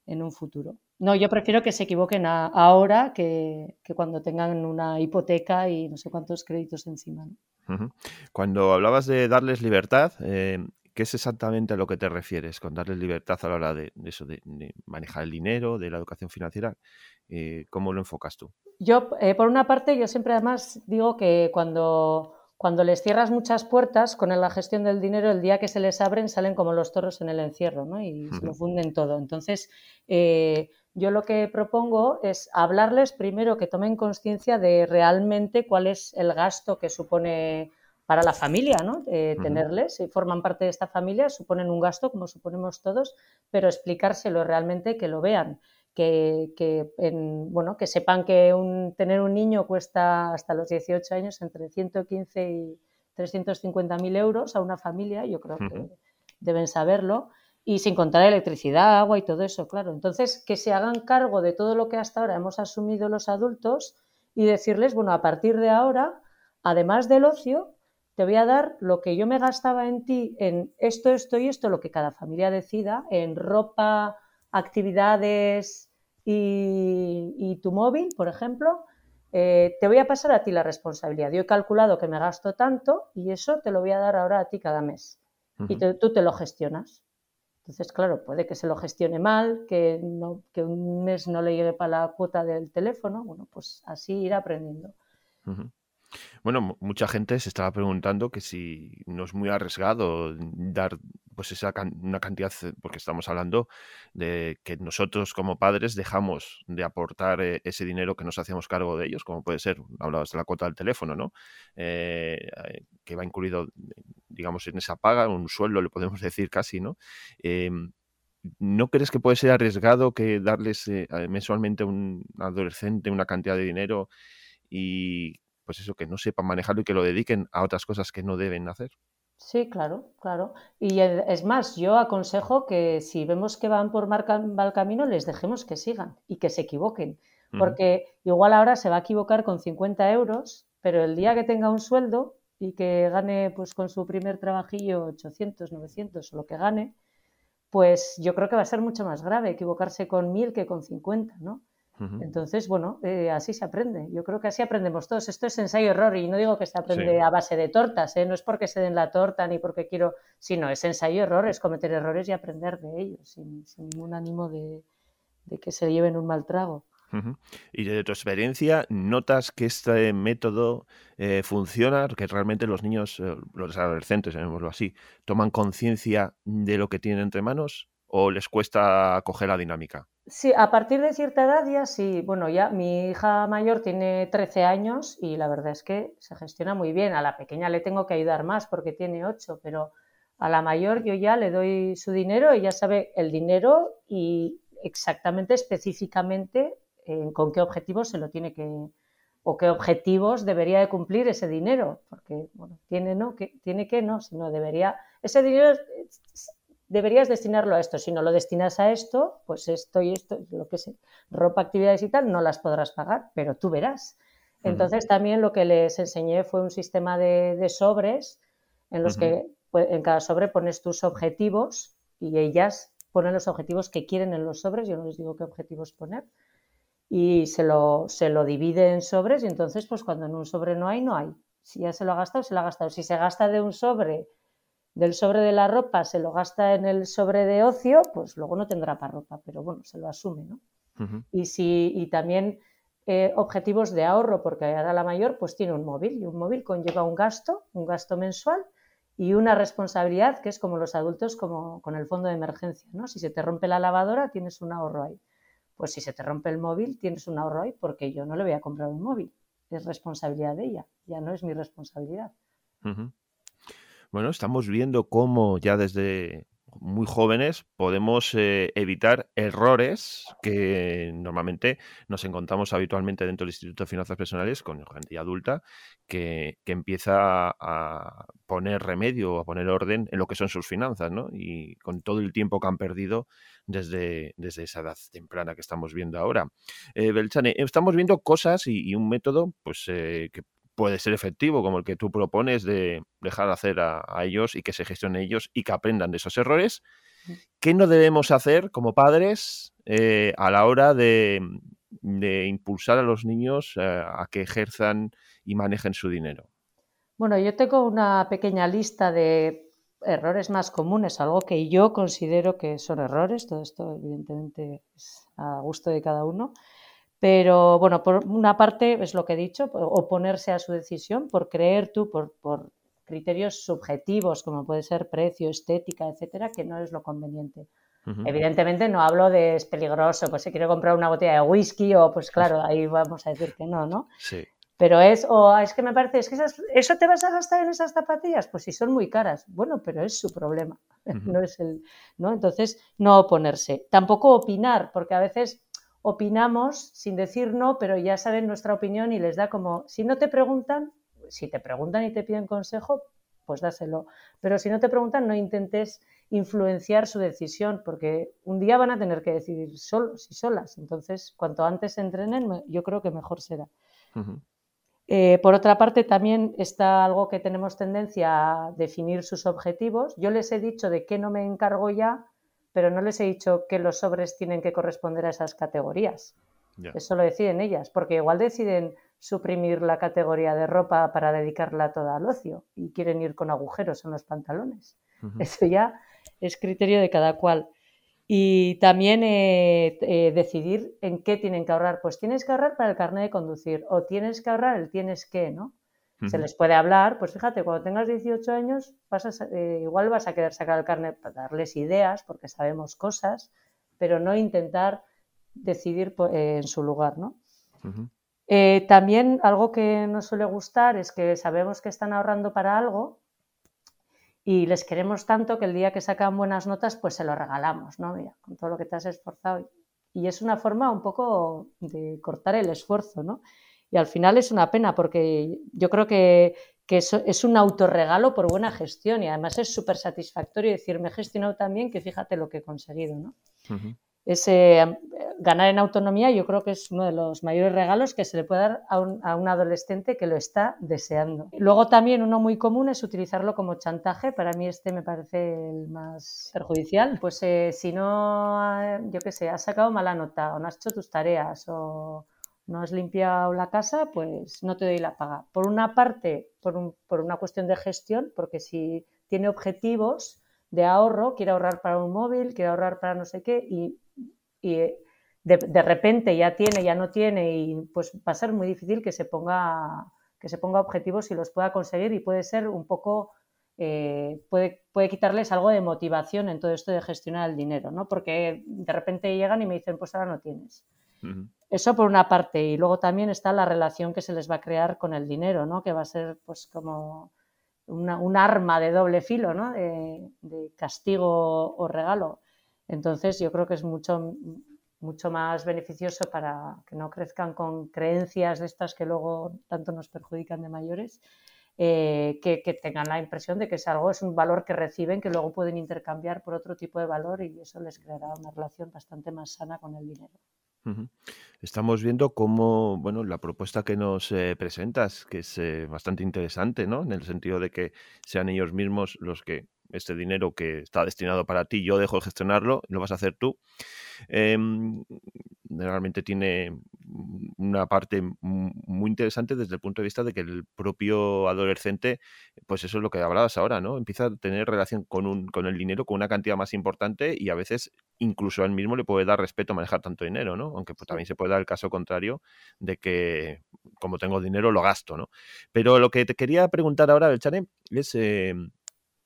en un futuro. No, yo prefiero que se equivoquen ahora que, cuando tengan una hipoteca y no sé cuántos créditos encima. Cuando hablabas de darles libertad, eh, ¿qué es exactamente a lo que te refieres con darles libertad a la hora de, eso, de, manejar el dinero, de la educación financiera? Eh, ¿Cómo lo enfocas tú? Yo, eh, por una parte, yo siempre además digo que cuando, cuando les cierras muchas puertas con la gestión del dinero, el día que se les abren salen como los toros en el encierro ¿no? y se lo funden todo. Entonces, eh, yo lo que propongo es hablarles primero que tomen conciencia de realmente cuál es el gasto que supone para la familia, ¿no? tenerles, si forman parte de esta familia, suponen un gasto como suponemos todos, pero explicárselo realmente que lo vean, que, bueno, que sepan que un, tener un niño cuesta hasta los 18 años entre 115 y 350 mil euros a una familia, yo creo que deben saberlo, y sin contar electricidad, agua y todo eso, claro. Entonces, que se hagan cargo de todo lo que hasta ahora hemos asumido los adultos y decirles, bueno, a partir de ahora, además del ocio, te voy a dar lo que yo me gastaba en ti, en esto, esto y esto, lo que cada familia decida, en ropa, actividades y, tu móvil, por ejemplo, eh, te voy a pasar a ti la responsabilidad. Yo he calculado que me gasto tanto y eso te lo voy a dar ahora a ti cada mes. Y tú te lo gestionas. Entonces, claro, puede que se lo gestione mal, que, no, que un mes no le llegue para la cuota del teléfono. Bueno, pues así ir aprendiendo. Bueno, mucha gente se estaba preguntando que si no es muy arriesgado dar pues esa una cantidad, eh, porque estamos hablando de que nosotros como padres dejamos de aportar eh, ese dinero que nos hacíamos cargo de ellos, como puede ser, hablabas de la cuota del teléfono, ¿no? Eh, que va incluido, digamos, en esa paga, un sueldo, le podemos decir casi, ¿no? Em, ¿No crees que puede ser arriesgado que darles mensualmente a un adolescente una cantidad de dinero y pues eso, que no sepan manejarlo y que lo dediquen a otras cosas que no deben hacer. Sí, claro, claro. Y es más, yo aconsejo que si vemos que van por mal camino, les dejemos que sigan y que se equivoquen. Porque igual ahora se va a equivocar con 50 euros, pero el día que tenga un sueldo y que gane pues con su primer trabajillo 800, 900 o lo que gane, pues yo creo que va a ser mucho más grave equivocarse con 1000 que con 50, ¿no? Entonces, bueno, eh, así se aprende. Yo creo que así aprendemos todos. Esto es ensayo-error y no digo que se aprende a base de tortas, ¿eh? no es porque se den la torta ni porque quiero, sino es ensayo-error, es cometer errores y aprender de ellos, sin, ningún ánimo de, que se lleven un mal trago. Y de tu experiencia, ¿notas que este método eh, funciona? Que realmente los niños, los adolescentes, llamémoslo así, toman conciencia de lo que tienen entre manos o les cuesta coger la dinámica? Sí, a partir de cierta edad ya sí. Bueno, ya mi hija mayor tiene 13 años y la verdad es que se gestiona muy bien. A la pequeña le tengo que ayudar más porque tiene 8, pero a la mayor yo ya le doy su dinero, ella sabe el dinero y exactamente, específicamente, con qué objetivos se lo tiene que o qué objetivos debería de cumplir ese dinero, porque bueno, tiene no que tiene que no, sino debería ese dinero deberías destinarlo a esto. Si no lo destinas a esto, pues esto y esto, lo que sé, ropa, actividades y tal, no las podrás pagar, pero tú verás. Entonces también lo que les enseñé fue un sistema de, sobres en los que pues, en cada sobre pones tus objetivos y ellas ponen los objetivos que quieren en los sobres, yo no les digo qué objetivos poner, y se lo, se lo divide en sobres y entonces pues cuando en un sobre no hay, no hay. Si ya se lo ha gastado, se lo ha gastado. Si se gasta de un sobre del sobre de la ropa se lo gasta en el sobre de ocio, pues luego no tendrá para ropa, pero bueno, se lo asume, ¿no? Y si y también eh, objetivos de ahorro, porque ahora la mayor pues tiene un móvil y un móvil conlleva un gasto, un gasto mensual y una responsabilidad que es como los adultos como con el fondo de emergencia, ¿no? Si se te rompe la lavadora tienes un ahorro ahí. Pues si se te rompe el móvil tienes un ahorro ahí porque yo no le voy a comprar un móvil, es responsabilidad de ella, ya no es mi responsabilidad. Bueno, estamos viendo cómo ya desde muy jóvenes podemos eh, evitar errores que normalmente nos encontramos habitualmente dentro del Instituto de Finanzas Personales con gente adulta que, empieza a poner remedio, a poner orden en lo que son sus finanzas, ¿no? Y con todo el tiempo que han perdido desde, desde esa edad temprana que estamos viendo ahora. Eh, Belchane, estamos viendo cosas y, un método pues eh, que puede ser efectivo, como el que tú propones de dejar hacer a, ellos y que se gestionen ellos y que aprendan de esos errores. ¿Qué no debemos hacer como padres eh, a la hora de, impulsar a los niños eh, a que ejerzan y manejen su dinero? Bueno, yo tengo una pequeña lista de errores más comunes, algo que yo considero que son errores, todo esto evidentemente es a gusto de cada uno, pero bueno, por una parte es lo que he dicho, oponerse a su decisión por creer tú, por, criterios subjetivos como puede ser precio, estética, etcétera, que no es lo conveniente. Evidentemente no hablo de es peligroso, pues si quiero comprar una botella de whisky o pues claro, ahí vamos a decir que no, ¿no? Sí. Pero es, o es que me parece, es que eso te vas a gastar en esas zapatillas, pues si son muy caras. Bueno, pero es su problema, no es el, ¿no? Entonces, no oponerse. Tampoco opinar, porque a veces opinamos sin decir no, pero ya saben nuestra opinión y les da como, si no te preguntan, si te preguntan y te piden consejo, pues dáselo. Pero si no te preguntan, no intentes influenciar su decisión, porque un día van a tener que decidir solos y solas. Entonces, cuanto antes entrenen, yo creo que mejor será. Eh, por otra parte, también está algo que tenemos tendencia a definir sus objetivos. Yo les he dicho de qué no me encargo ya, pero no les he dicho que los sobres tienen que corresponder a esas categorías. Eso lo deciden ellas, porque igual deciden suprimir la categoría de ropa para dedicarla toda al ocio y quieren ir con agujeros en los pantalones. Eso ya es criterio de cada cual. Y también eh, eh, decidir en qué tienen que ahorrar. Pues tienes que ahorrar para el carnet de conducir o tienes que ahorrar el tienes que, ¿no? Se les puede hablar, pues fíjate, cuando tengas 18 años, vas eh, igual vas a querer sacar el carnet para darles ideas, porque sabemos cosas, pero no intentar decidir en su lugar, ¿no? también algo que nos suele gustar es que sabemos que están ahorrando para algo y les queremos tanto que el día que sacan buenas notas, pues se lo regalamos, ¿no? Mira, con todo lo que te has esforzado. Y es una forma un poco de cortar el esfuerzo, ¿no? Y al final es una pena porque yo creo que, que eso es un autorregalo por buena gestión y además es súper satisfactorio decir, me he gestionado tan bien que fíjate lo que he conseguido, ¿no? ese eh, ganar en autonomía yo creo que es uno de los mayores regalos que se le puede dar a un, a un, adolescente que lo está deseando. Luego también uno muy común es utilizarlo como chantaje. Para mí este me parece el más perjudicial. Pues eh, si no, yo qué sé, has sacado mala nota o no has hecho tus tareas o no has limpiado la casa, pues no te doy la paga. Por una parte, por, por una cuestión de gestión, porque si tiene objetivos de ahorro, quiere ahorrar para un móvil, quiere ahorrar para no sé qué, y y eh, de, repente ya tiene, ya no tiene y pues va a ser muy difícil que se ponga, que se ponga objetivos y los pueda conseguir y puede ser un poco, eh, puede, puede quitarles algo de motivación en todo esto de gestionar el dinero, ¿no? Porque de repente llegan y me dicen, pues ahora no tienes. Eso por una parte. Y luego también está la relación que se les va a crear con el dinero, ¿no? Que va a ser pues como un arma de doble filo, ¿no? de castigo o regalo. Entonces, yo creo que es mucho, mucho más beneficioso para que no crezcan con creencias de estas que luego tanto nos perjudican de mayores, eh, que, tengan la impresión de que es algo, es un valor que reciben, que luego pueden intercambiar por otro tipo de valor y eso les creará una relación bastante más sana con el dinero. Estamos viendo cómo, bueno, la propuesta que nos eh, presentas, que es eh, bastante interesante, ¿no? En el sentido de que sean ellos mismos los que este dinero que está destinado para ti, yo dejo de gestionarlo, lo vas a hacer tú. Em, realmente tiene una parte muy interesante desde el punto de vista de que el propio adolescente, pues eso es lo que hablabas ahora, ¿no? Empieza a tener relación con, un, con el dinero con una cantidad más importante y a veces incluso a él mismo le puede dar respeto manejar tanto dinero, ¿no? Aunque pues, también se puede dar el caso contrario de que como tengo dinero lo gasto, ¿no? Pero lo que te quería preguntar ahora, Belchane, es... Em,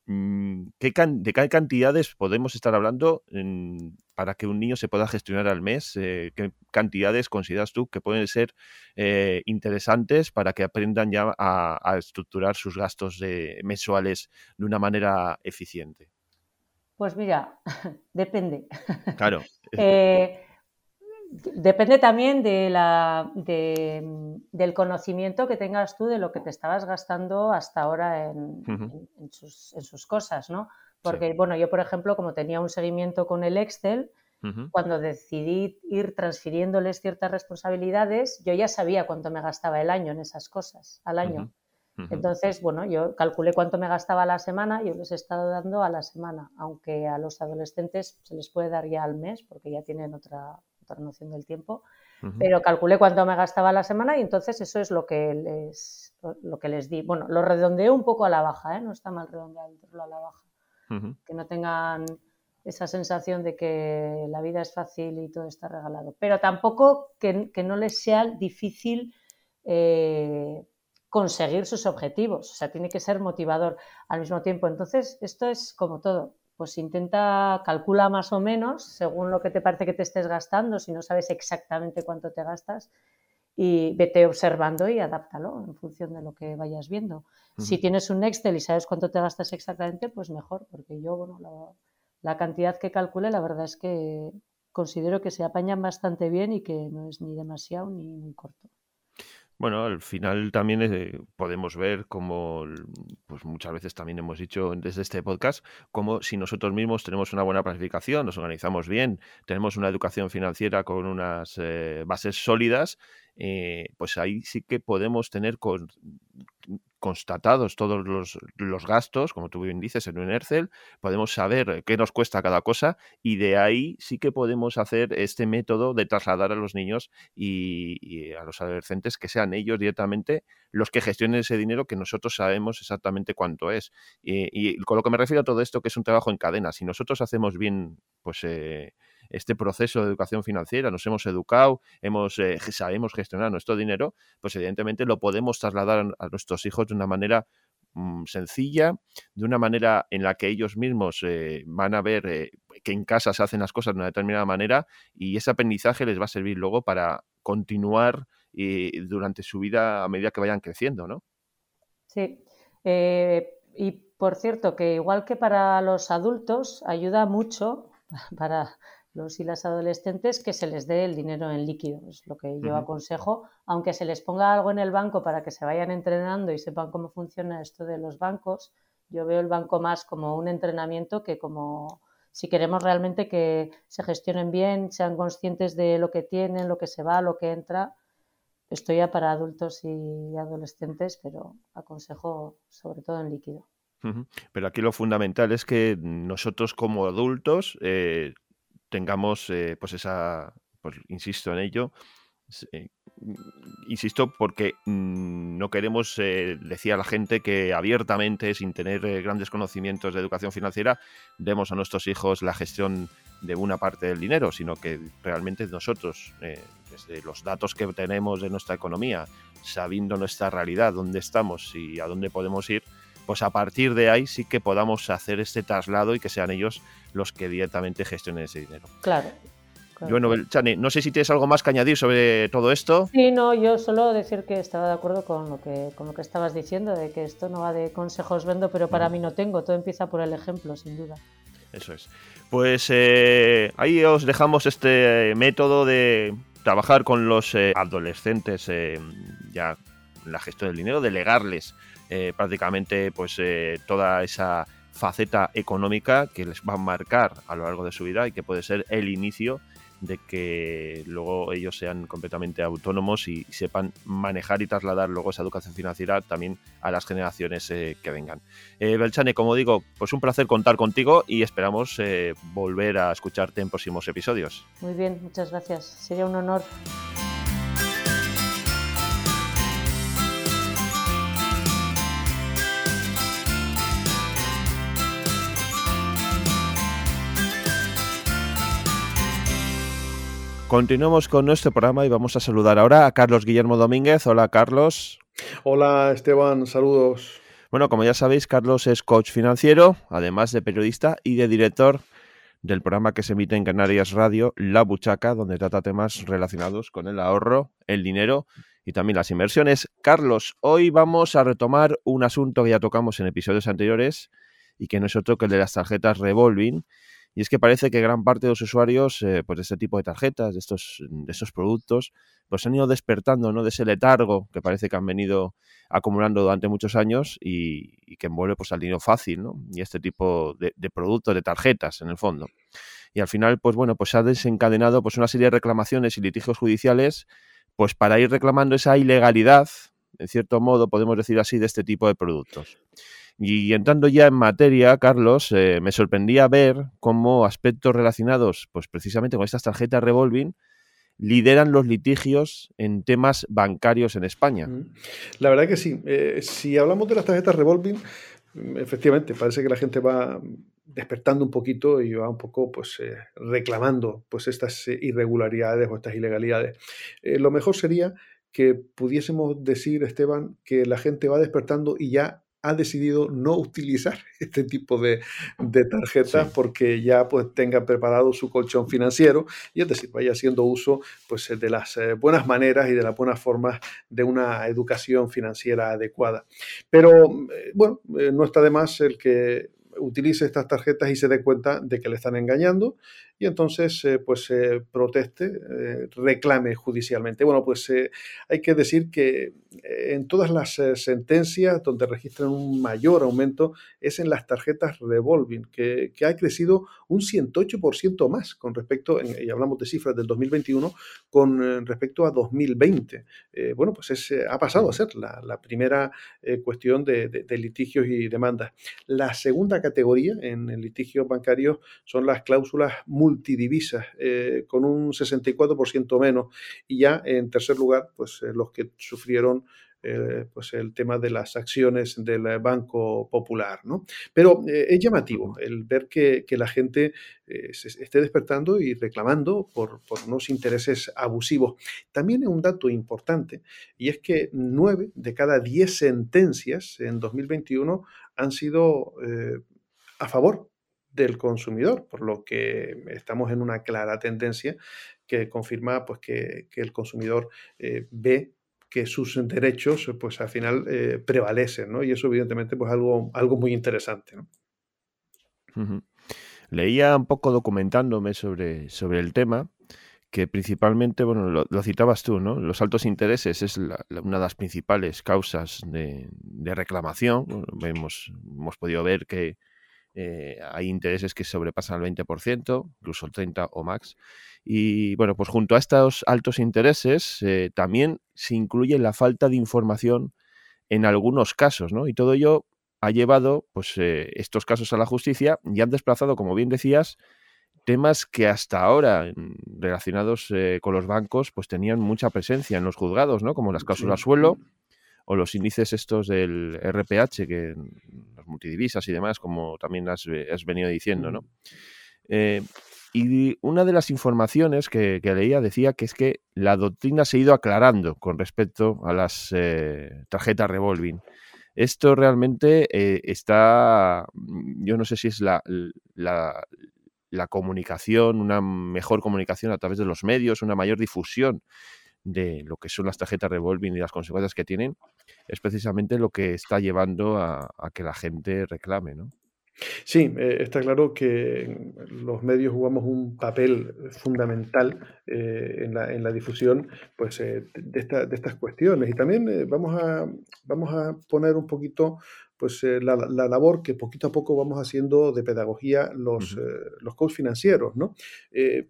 Mm, ¿qué ¿de qué cantidades podemos estar hablando para que un niño se pueda gestionar al mes? Eh, ¿Qué cantidades consideras tú que pueden ser eh, interesantes para que aprendan ya a, estructurar sus gastos mensuales de una manera eficiente? Pues mira, depende. Claro. Eh, Depende también de la, del conocimiento que tengas tú de lo que te estabas gastando hasta ahora en, sus, cosas, ¿no? Porque, bueno, yo, por ejemplo, como tenía un seguimiento con el Excel, cuando decidí ir transfiriéndoles ciertas responsabilidades, yo ya sabía cuánto me gastaba el año en esas cosas, al año. Entonces, bueno, yo calculé cuánto me gastaba a la semana, yo les he estado dando a la semana, aunque a los adolescentes se les puede dar ya al mes, porque ya tienen otra, otra noción del tiempo, pero calculé cuánto me gastaba la semana y entonces eso es lo que les, lo que les di. Bueno, lo redondeé un poco a la baja, ¿eh? no está mal redondearlo a la baja. que no tengan esa sensación de que la vida es fácil y todo está regalado. Pero tampoco que, no les sea difícil eh, conseguir sus objetivos. O sea, tiene que ser motivador al mismo tiempo. Entonces, esto es como todo. Pues intenta, calcula más o menos según lo que te parece que te estés gastando, si no sabes exactamente cuánto te gastas, y vete observando y adáptalo en función de lo que vayas viendo. Si tienes un Excel y sabes cuánto te gastas exactamente, pues mejor, porque yo, bueno, la, cantidad que calcule, la verdad es que considero que se apañan bastante bien y que no es ni demasiado ni muy corto. Bueno, al final también eh, podemos ver como, pues muchas veces también hemos dicho desde este podcast, como si nosotros mismos tenemos una buena planificación, nos organizamos bien, tenemos una educación financiera con unas eh, bases sólidas, eh, pues ahí sí que podemos tener con, constatados todos los, gastos, como tú bien dices, en un Excel, podemos saber qué nos cuesta cada cosa y de ahí sí que podemos hacer este método de trasladar a los niños y, a los adolescentes que sean ellos directamente los que gestionen ese dinero que nosotros sabemos exactamente cuánto es. Y, con lo que me refiero a todo esto, que es un trabajo en cadena, si nosotros hacemos bien, pues... Eh, este proceso de educación financiera, nos hemos educado, hemos, eh, sabemos gestionar nuestro dinero, pues evidentemente lo podemos trasladar a nuestros hijos de una manera mm, sencilla, de una manera en la que ellos mismos eh, van a ver eh, que en casa se hacen las cosas de una determinada manera y ese aprendizaje les va a servir luego para continuar durante su vida a medida que vayan creciendo, ¿no? Sí. y por cierto, que igual que para los adultos, ayuda mucho para los y las adolescentes que se les dé el dinero en líquido, es lo que yo aconsejo, aunque se les ponga algo en el banco para que se vayan entrenando y sepan cómo funciona esto de los bancos, yo veo el banco más como un entrenamiento que como si queremos realmente que se gestionen bien, sean conscientes de lo que tienen, lo que se va, lo que entra, estoy ya para adultos y adolescentes, pero aconsejo sobre todo en líquido. Pero aquí lo fundamental es que nosotros como adultos eh, tengamos eh, pues esa, pues insisto en ello, eh, insisto porque mm, no queremos eh, decir a la gente que abiertamente, sin tener grandes conocimientos de educación financiera, demos a nuestros hijos la gestión de una parte del dinero, sino que realmente nosotros, desde los datos que tenemos de nuestra economía, sabiendo nuestra realidad, dónde estamos y a dónde podemos ir, pues a partir de ahí sí que podamos hacer este traslado y que sean ellos los que directamente gestionen ese dinero. Claro. Bueno, Chani, no sé si tienes algo más que añadir sobre todo esto. Sí, no, yo solo decir que estaba de acuerdo con lo que, con lo que estabas diciendo, de que esto no va de consejos vendo, pero para mí no tengo, todo empieza por el ejemplo, sin duda. Eso es. Pues eh, ahí os dejamos este método de trabajar con los eh, adolescentes eh, ya en la gestión del dinero, delegarles eh, prácticamente pues eh, toda esa faceta económica que les va a marcar a lo largo de su vida y que puede ser el inicio de que luego ellos sean completamente autónomos y sepan manejar y trasladar luego esa educación financiera también a las generaciones eh, que vengan. Belchane, como digo, pues un placer contar contigo y esperamos volver a escucharte en próximos episodios. Muy bien, muchas gracias. Sería un honor. Continuamos con nuestro programa y vamos a saludar ahora a Carlos Guillermo Domínguez. Hola, Carlos. Hola, Esteban. Saludos. Bueno, como ya sabéis, Carlos es coach financiero, además de periodista y de director del programa que se emite en Canarias Radio, La Buchaca, donde trata temas relacionados con el ahorro, el dinero y también las inversiones. Carlos, hoy vamos a retomar un asunto que ya tocamos en episodios anteriores y que no es otro que el de las tarjetas revolving y es que parece que gran parte de los usuarios eh, pues de este tipo de tarjetas, de estos, de estos productos, pues han ido despertando ¿no? de ese letargo que parece que han venido acumulando durante muchos años y, que envuelve pues, al dinero fácil ¿no? y este tipo de, productos, de tarjetas en el fondo. Y al final, pues bueno, pues ha desencadenado pues, una serie de reclamaciones y litigios judiciales pues para ir reclamando esa ilegalidad, en cierto modo, podemos decir así, de este tipo de productos. Y entrando ya en materia, Carlos, eh, me sorprendía ver cómo aspectos relacionados, pues precisamente con estas tarjetas revolving, lideran los litigios en temas bancarios en España. La verdad que sí. Eh, si hablamos de las tarjetas revolving, mm, efectivamente, parece que la gente va despertando un poquito y va un poco pues, eh, reclamando pues, estas irregularidades o estas ilegalidades. lo mejor sería que pudiésemos decir, Esteban, que la gente va despertando y ya ha decidido no utilizar este tipo de, tarjetas porque ya pues tenga preparado su colchón financiero y es decir, vaya haciendo uso pues de las eh, buenas maneras y de las buenas formas de una educación financiera adecuada. Pero eh, bueno, eh, no está de más el que utilice estas tarjetas y se dé cuenta de que le están engañando y entonces eh, pues eh, proteste, eh, reclame judicialmente. Bueno, pues hay que decir que en todas las sentencias donde registran un mayor aumento es en las tarjetas revolving, que, que ha crecido un 108% más con respecto, y hablamos de cifras del 2021, con respecto a 2020. bueno, pues es, ha pasado a ser la, la primera cuestión de, de, litigios y demandas. La segunda categoría en el litigio bancario son las cláusulas multidivisas, eh, con un 64% menos. Y ya en tercer lugar, pues eh, los que sufrieron eh, pues el tema de las acciones del Banco Popular. ¿no? Pero es llamativo el ver que, la gente se esté despertando y reclamando por, por, unos intereses abusivos. También es un dato importante y es que nueve de cada diez sentencias en 2021 han sido a favor del consumidor, por lo que estamos en una clara tendencia que confirma pues, que, el consumidor eh, ve que sus derechos pues al final eh, prevalecen, ¿no? Y eso evidentemente pues algo, algo muy interesante, Leía un poco documentándome sobre, sobre el tema, que principalmente, bueno, lo, citabas tú, ¿no? Los altos intereses es una de las principales causas de, de reclamación. hemos, hemos podido ver que eh, hay intereses que sobrepasan el 20%, incluso el 30% o más. Y bueno, pues junto a estos altos intereses eh, también se incluye la falta de información en algunos casos, ¿no? Y todo ello ha llevado pues, eh, estos casos a la justicia y han desplazado, como bien decías, temas que hasta ahora relacionados con los bancos pues tenían mucha presencia en los juzgados, ¿no? Como las cláusulas suelo o los índices estos del RPH, que las multidivisas y demás, como también has, venido diciendo, ¿no? Eh, y una de las informaciones que, leía decía que es que la doctrina se ha ido aclarando con respecto a las eh, tarjetas revolving. Esto realmente eh, está, yo no sé si es la, la comunicación, una mejor comunicación a través de los medios, una mayor difusión de lo que son las tarjetas revolving y las consecuencias que tienen, es precisamente lo que está llevando a, que la gente reclame, ¿no? Sí, eh, está claro que los medios jugamos un papel fundamental eh, en, la, en, la, difusión pues, eh, de, de, estas cuestiones. Y también vamos, a, vamos a poner un poquito pues, la, la, labor que poquito a poco vamos haciendo de pedagogía los, los coaches financieros, ¿no?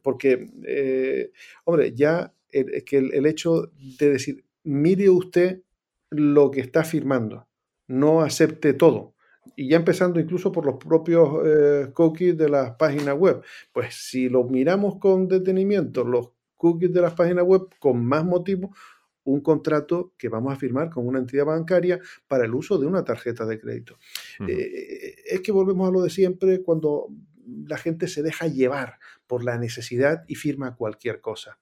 porque, hombre, ya el, que el, hecho de decir, mire usted lo que está firmando, no acepte todo. Y ya empezando incluso por los propios eh, cookies de las páginas web. Pues si lo miramos con detenimiento, los cookies de las páginas web, con más motivo, un contrato que vamos a firmar con una entidad bancaria para el uso de una tarjeta de crédito. Eh, es que volvemos a lo de siempre cuando la gente se deja llevar por la necesidad y firma cualquier cosa.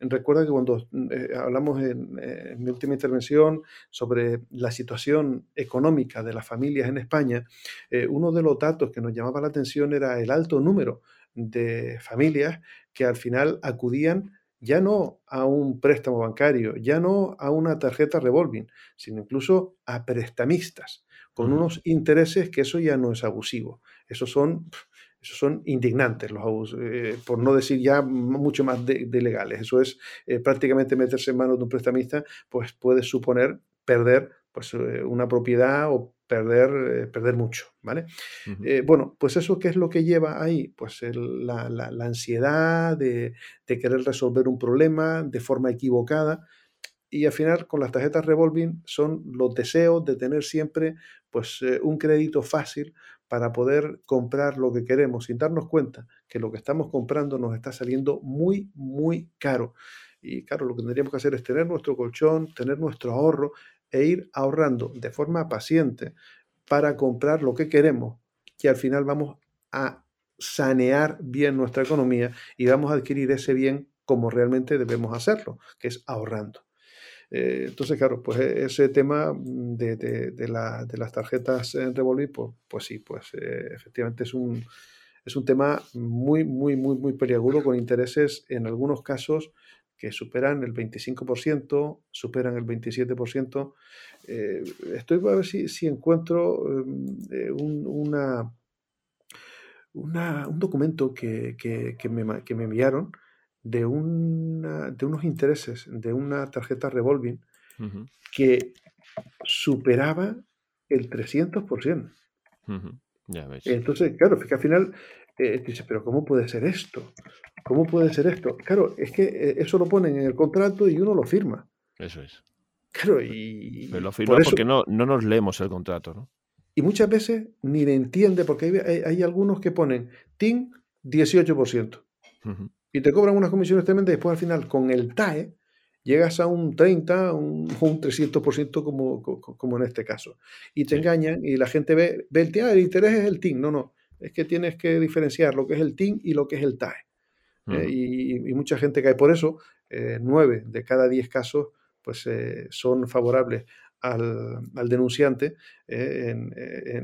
Recuerda que cuando eh, hablamos en, mi última intervención sobre la situación económica de las familias en España, eh, uno de los datos que nos llamaba la atención era el alto número de familias que al final acudían ya no a un préstamo bancario, ya no a una tarjeta revolving, sino incluso a prestamistas, con unos intereses que eso ya no es abusivo. Esos son esos son indignantes los abusos, eh, por no decir ya mucho más de, legales. Eso es eh, prácticamente meterse en manos de un prestamista, pues puede suponer perder pues, eh, una propiedad o perder, perder mucho, ¿vale? bueno, pues eso, ¿qué es lo que lleva ahí? Pues la, la, ansiedad de, de, querer resolver un problema de forma equivocada y al final con las tarjetas revolving son los deseos de tener siempre pues un crédito fácil para poder comprar lo que queremos sin darnos cuenta que lo que estamos comprando nos está saliendo muy, muy caro. Y claro, lo que tendríamos que hacer es tener nuestro colchón, tener nuestro ahorro e ir ahorrando de forma paciente para comprar lo que queremos, que al final vamos a sanear bien nuestra economía y vamos a adquirir ese bien como realmente debemos hacerlo, que es ahorrando. Eh, entonces, claro, pues e, ese tema de, de, las tarjetas en Revolver, pues, pues sí, pues eh, efectivamente es un, es un tema muy, muy, muy, muy peliagudo con intereses en algunos casos que superan el 25%, superan el 27%. Eh, estoy a ver si, si encuentro un, una, un documento que, que, me, que me enviaron de, de unos intereses de una tarjeta revolving que superaba el 300%. Entonces, claro, es que al final eh, dice, pero ¿cómo puede ser esto? ¿Cómo puede ser esto? Claro, es que eh, eso lo ponen en el contrato y uno lo firma. Eso es. Claro, y... Pero lo firma porque no, no nos leemos el contrato, ¿no? Y muchas veces ni le entiende, porque hay, hay, algunos que ponen TIN 18% y te cobran unas comisiones tremendas después al final con el TAE llegas a un 30 un, un 300% como, como en este caso. Y te engañan y la gente ve, ve el TAE, el interés es el TIN. No, no, es que tienes que diferenciar lo que es el TIN y lo que es el TAE. Eh, y, mucha gente cae por eso. Eh, nueve de cada diez casos pues eh, son favorables al, al denunciante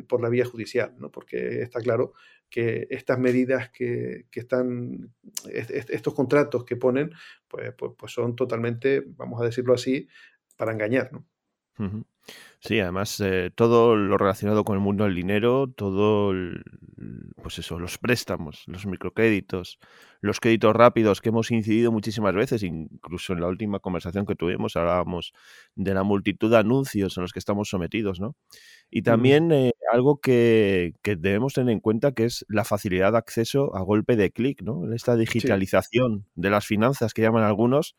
por la vía judicial, ¿no? porque está claro que estas medidas que, están, estos contratos que ponen, pues, pues, pues, son totalmente, vamos a decirlo así, para engañar, ¿no? Sí, además eh, todo lo relacionado con el mundo del dinero, todo, pues eso, los préstamos, los microcréditos, los créditos rápidos que hemos incidido muchísimas veces, incluso en la última conversación que tuvimos hablábamos de la multitud de anuncios en los que estamos sometidos, ¿no? Y también eh, algo que, debemos tener en cuenta que es la facilidad de acceso a golpe de clic, ¿no? Esta digitalización de las finanzas que llaman algunos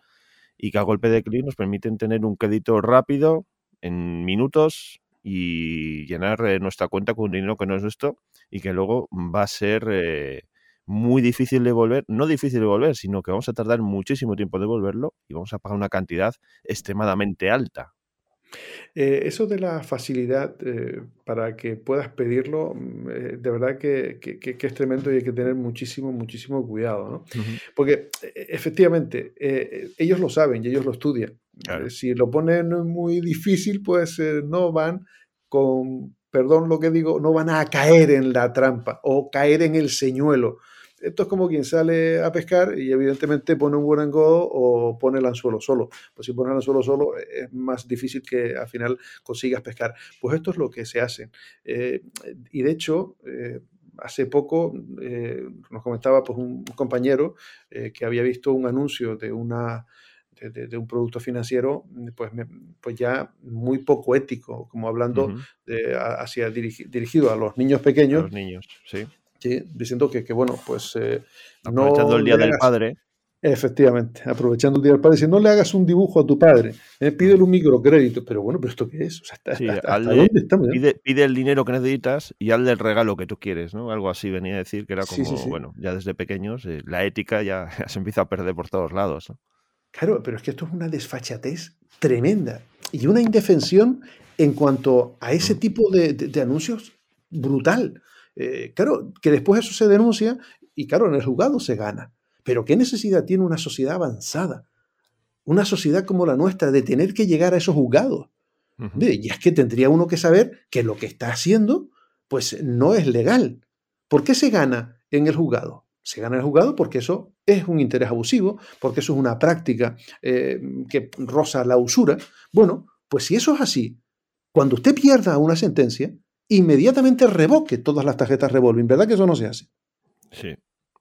y que a golpe de clic nos permiten tener un crédito rápido, en minutos y llenar eh, nuestra cuenta con un dinero que no es nuestro y que luego va a ser eh, muy difícil de devolver, no difícil de devolver, sino que vamos a tardar muchísimo tiempo de devolverlo y vamos a pagar una cantidad extremadamente alta. Eh, eso de la facilidad para que puedas pedirlo, mm, de verdad que, es tremendo y hay que tener muchísimo, muchísimo cuidado, ¿no? Porque efectivamente, ellos lo saben y ellos lo estudian. Si lo ponen muy difícil, pues eh, no van con, perdón lo que digo, no van a caer en la trampa o caer en el señuelo. Esto es como quien sale a pescar y evidentemente pone un buen engodo o pone el anzuelo solo. Pues si pone el anzuelo solo es más difícil que al final consigas pescar. Pues esto es lo que se hace. Eh, y de hecho, eh, hace poco nos comentaba pues, un compañero que había visto un anuncio de una de, un producto financiero, pues, pues ya muy poco ético, como hablando de, hacia dirigido a los niños pequeños. los niños, sí. Sí diciendo que, que bueno, pues... Eh, aprovechando el Día del Padre. Efectivamente, aprovechando el Día del Padre, si no le hagas un dibujo a tu padre, eh, pídele un microcrédito, pero bueno, pero ¿esto qué es? O sea, Pide, el dinero que necesitas y hazle el regalo que tú quieres, ¿no? Algo así venía a decir, que era como, bueno, ya desde pequeños, eh, la ética ya, ya, se empieza a perder por todos lados. ¿no? Claro, pero es que esto es una desfachatez tremenda y una indefensión en cuanto a ese mm. tipo de, anuncios brutal. Eh, claro, que después eso se denuncia y claro, en el juzgado se gana. Pero ¿qué necesidad tiene una sociedad avanzada? Una sociedad como la nuestra de tener que llegar a esos juzgados. Y es que tendría uno que saber que lo que está haciendo pues no es legal. ¿Por qué se gana en el juzgado? se gana el juzgado porque eso es un interés abusivo, porque eso es una práctica eh, que roza la usura. Bueno, pues si eso es así, cuando usted pierda una sentencia, inmediatamente revoque todas las tarjetas revolving, ¿verdad que eso no se hace? Sí,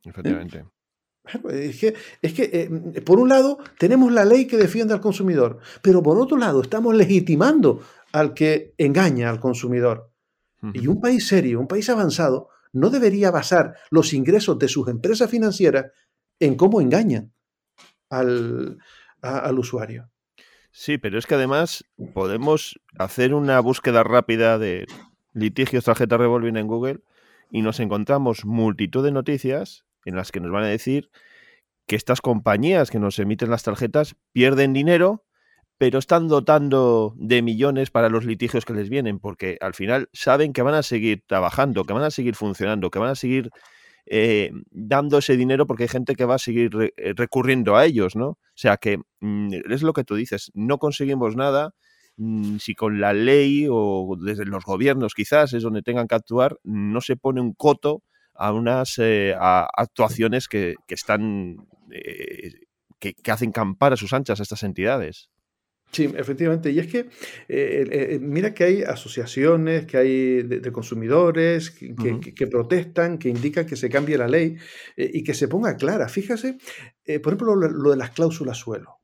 efectivamente. Es que, es que eh, por un lado tenemos la ley que defiende al consumidor, pero por otro lado estamos legitimando al que engaña al consumidor. Y un país serio, un país avanzado, no debería basar los ingresos de sus empresas financieras en cómo engañan al, al usuario. Sí, pero es que además podemos hacer una búsqueda rápida de litigios tarjeta revolving en Google y nos encontramos multitud de noticias en las que nos van a decir que estas compañías que nos emiten las tarjetas pierden dinero pero están dotando de millones para los litigios que les vienen, porque al final saben que van a seguir trabajando, que van a seguir funcionando, que van a seguir eh, dando ese dinero porque hay gente que va a seguir eh, recurriendo a ellos, ¿no? O sea que mm, es lo que tú dices, no conseguimos nada si con la ley o desde los gobiernos quizás es donde tengan que actuar, no se pone un coto a unas eh, actuaciones que, están que, que, hacen campar a sus anchas a estas entidades. Sí, efectivamente. Y es que eh, eh, mira que hay asociaciones, que hay de, consumidores que, protestan, que indican que se cambie la ley eh, y que se ponga clara. Fíjese, por ejemplo, lo, de las cláusulas suelo.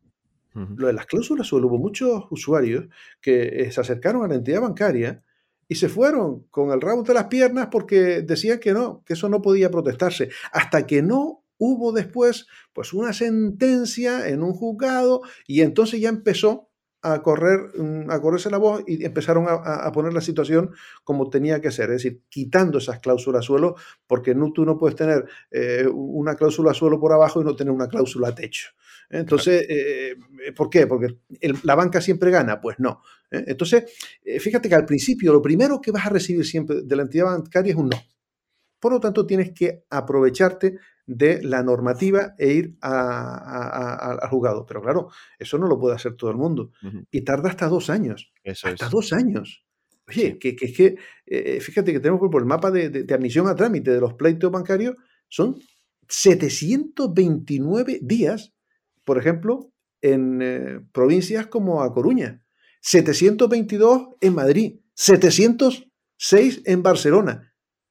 Lo de las cláusulas suelo, hubo muchos usuarios que se acercaron a la entidad bancaria y se fueron con el rabo de las piernas porque decían que no, que eso no podía protestarse, hasta que no hubo después pues una sentencia en un juzgado y entonces ya empezó a correr, mm, a correrse la voz y empezaron a, poner la situación como tenía que ser, es decir, quitando esas cláusulas suelo, porque no, tú no puedes tener eh, una cláusula suelo por abajo y no tener una cláusula techo. Entonces, eh, ¿por qué? Porque la banca siempre gana, pues no. ¿eh? Entonces, fíjate que al principio lo primero que vas a recibir siempre de la entidad bancaria es un no. Por lo tanto, tienes que aprovecharte de la normativa e ir al juzgado. Pero claro, eso no lo puede hacer todo el mundo. Y tarda hasta dos años. hasta dos años. Oye, que, que, que eh, fíjate que tenemos por el mapa de, admisión a trámite de los pleitos bancarios, son 729 días, por ejemplo, en eh, provincias como A Coruña, 722 en Madrid, 706 en Barcelona,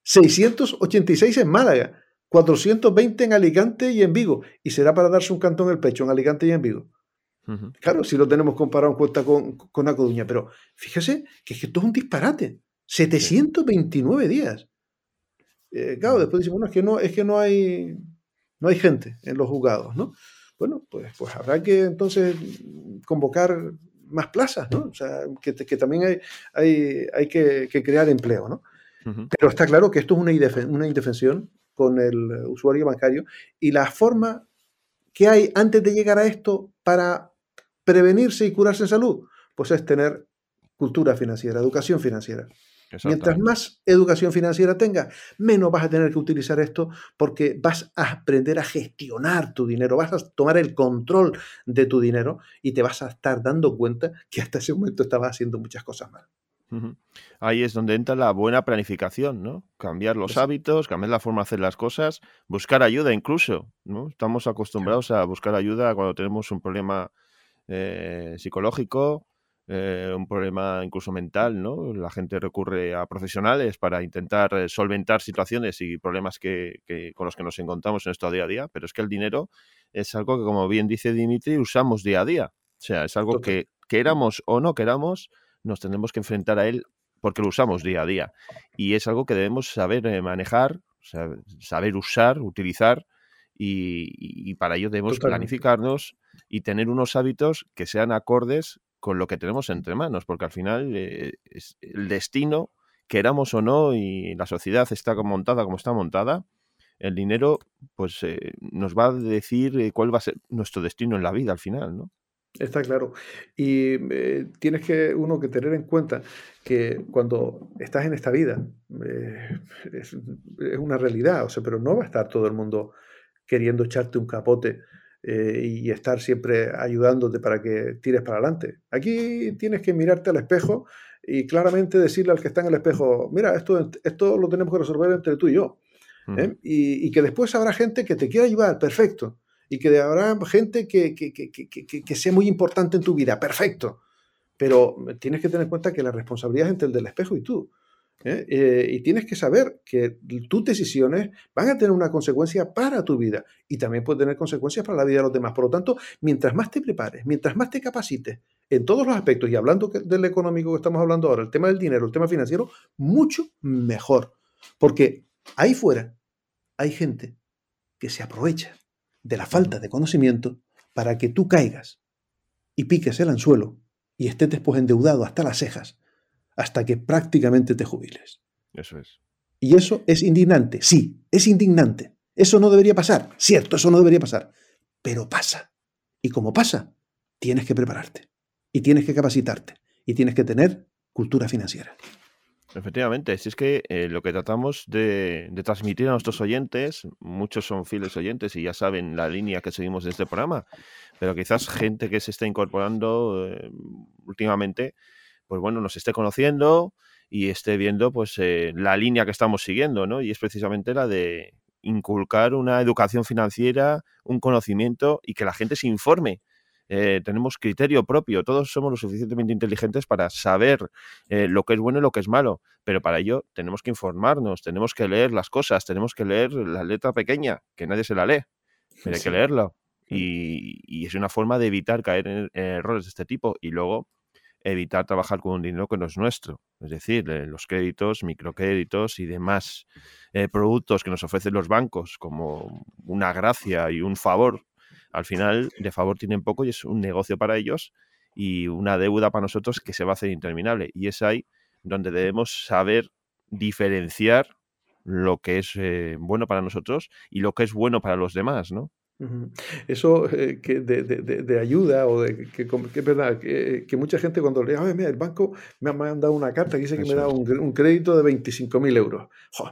686 en Málaga, 420 en Alicante y en Vigo. Y será para darse un cantón en el pecho en Alicante y en Vigo. Claro, si lo tenemos comparado en cuenta con, con Coruña, pero fíjese que, esto es un disparate. 729 días. Eh, claro, después decimos, bueno, es que no, es que no hay, no hay gente en los juzgados, ¿no? Bueno, pues, pues habrá que entonces convocar más plazas, ¿no? O sea, que, también hay, hay, hay que, crear empleo, ¿no? Pero está claro que esto es una, una indefensión con el usuario bancario y la forma que hay antes de llegar a esto para prevenirse y curarse en salud, pues es tener cultura financiera, educación financiera. Mientras más educación financiera tengas, menos vas a tener que utilizar esto porque vas a aprender a gestionar tu dinero, vas a tomar el control de tu dinero y te vas a estar dando cuenta que hasta ese momento estabas haciendo muchas cosas mal. Ahí es donde entra la buena planificación, ¿no? Cambiar los hábitos, cambiar la forma de hacer las cosas, buscar ayuda incluso, ¿no? Estamos acostumbrados a buscar ayuda cuando tenemos un problema eh, psicológico, eh, un problema incluso mental, ¿no? La gente recurre a profesionales para intentar eh, solventar situaciones y problemas que, con los que nos encontramos en nuestro día a día, pero es que el dinero es algo que, como bien dice Dimitri, usamos día a día. O sea, es algo que queramos o no queramos, nos tenemos que enfrentar a él porque lo usamos día a día. Y es algo que debemos saber eh, manejar, saber usar, utilizar, y, para ello debemos planificarnos y tener unos hábitos que sean acordes con lo que tenemos entre manos, porque al final eh, es el destino, queramos o no, y la sociedad está montada como está montada, el dinero pues eh, nos va a decir cuál va a ser nuestro destino en la vida al final, ¿no? Está claro. Y eh, tienes que uno que tener en cuenta que cuando estás en esta vida eh, es, una realidad, o sea, pero no va a estar todo el mundo queriendo echarte un capote eh, y estar siempre ayudándote para que tires para adelante. Aquí tienes que mirarte al espejo y claramente decirle al que está en el espejo, mira, esto, esto lo tenemos que resolver entre tú y yo. y que después habrá gente que te quiera ayudar, perfecto y que habrá gente que, que, sea muy importante en tu vida, perfecto. Pero tienes que tener en cuenta que la responsabilidad es entre el del espejo y tú. ¿eh? Eh, y tienes que saber que tus decisiones van a tener una consecuencia para tu vida y también pueden tener consecuencias para la vida de los demás. Por lo tanto, mientras más te prepares, mientras más te capacites en todos los aspectos, y hablando del económico que estamos hablando ahora, el tema del dinero, el tema financiero, mucho mejor. Porque ahí fuera hay gente que se aprovecha de la falta de conocimiento para que tú caigas y piques el anzuelo y estés después endeudado hasta las cejas, hasta que prácticamente te jubiles. Eso es. Y eso es indignante, sí, es indignante. Eso no debería pasar, cierto, eso no debería pasar, pero pasa. Y como pasa, tienes que prepararte. y tienes que capacitarte y tienes que tener cultura financiera. Efectivamente, si es que eh, lo que tratamos de, transmitir a nuestros oyentes, muchos son fieles oyentes y ya saben la línea que seguimos en este programa, pero quizás gente que se está incorporando eh, últimamente, pues bueno, nos esté conociendo y esté viendo pues eh, la línea que estamos siguiendo, ¿no? Y es precisamente la de inculcar una educación financiera, un conocimiento y que la gente se informe eh, tenemos criterio propio, todos somos lo suficientemente inteligentes para saber eh, lo que es bueno y lo que es malo, pero para ello tenemos que informarnos, tenemos que leer las cosas, tenemos que leer la letra pequeña, que nadie se la lee, pero hay que leerlo. Y, es una forma de evitar caer en, errores de este tipo y luego evitar trabajar con un dinero que no es nuestro. Es decir, eh, los créditos, microcréditos y demás productos que nos ofrecen los bancos como una gracia y un favor al final de favor tienen poco y es un negocio para ellos y una deuda para nosotros que se va a hacer interminable. Y es ahí donde debemos saber diferenciar lo que es eh, bueno para nosotros y lo que es bueno para los demás, ¿no? Eso eh, que de, ayuda o de que, es verdad, que, mucha gente cuando le dice, mira, el banco me ha mandado una carta que dice que me da un, crédito de 25.000 euros.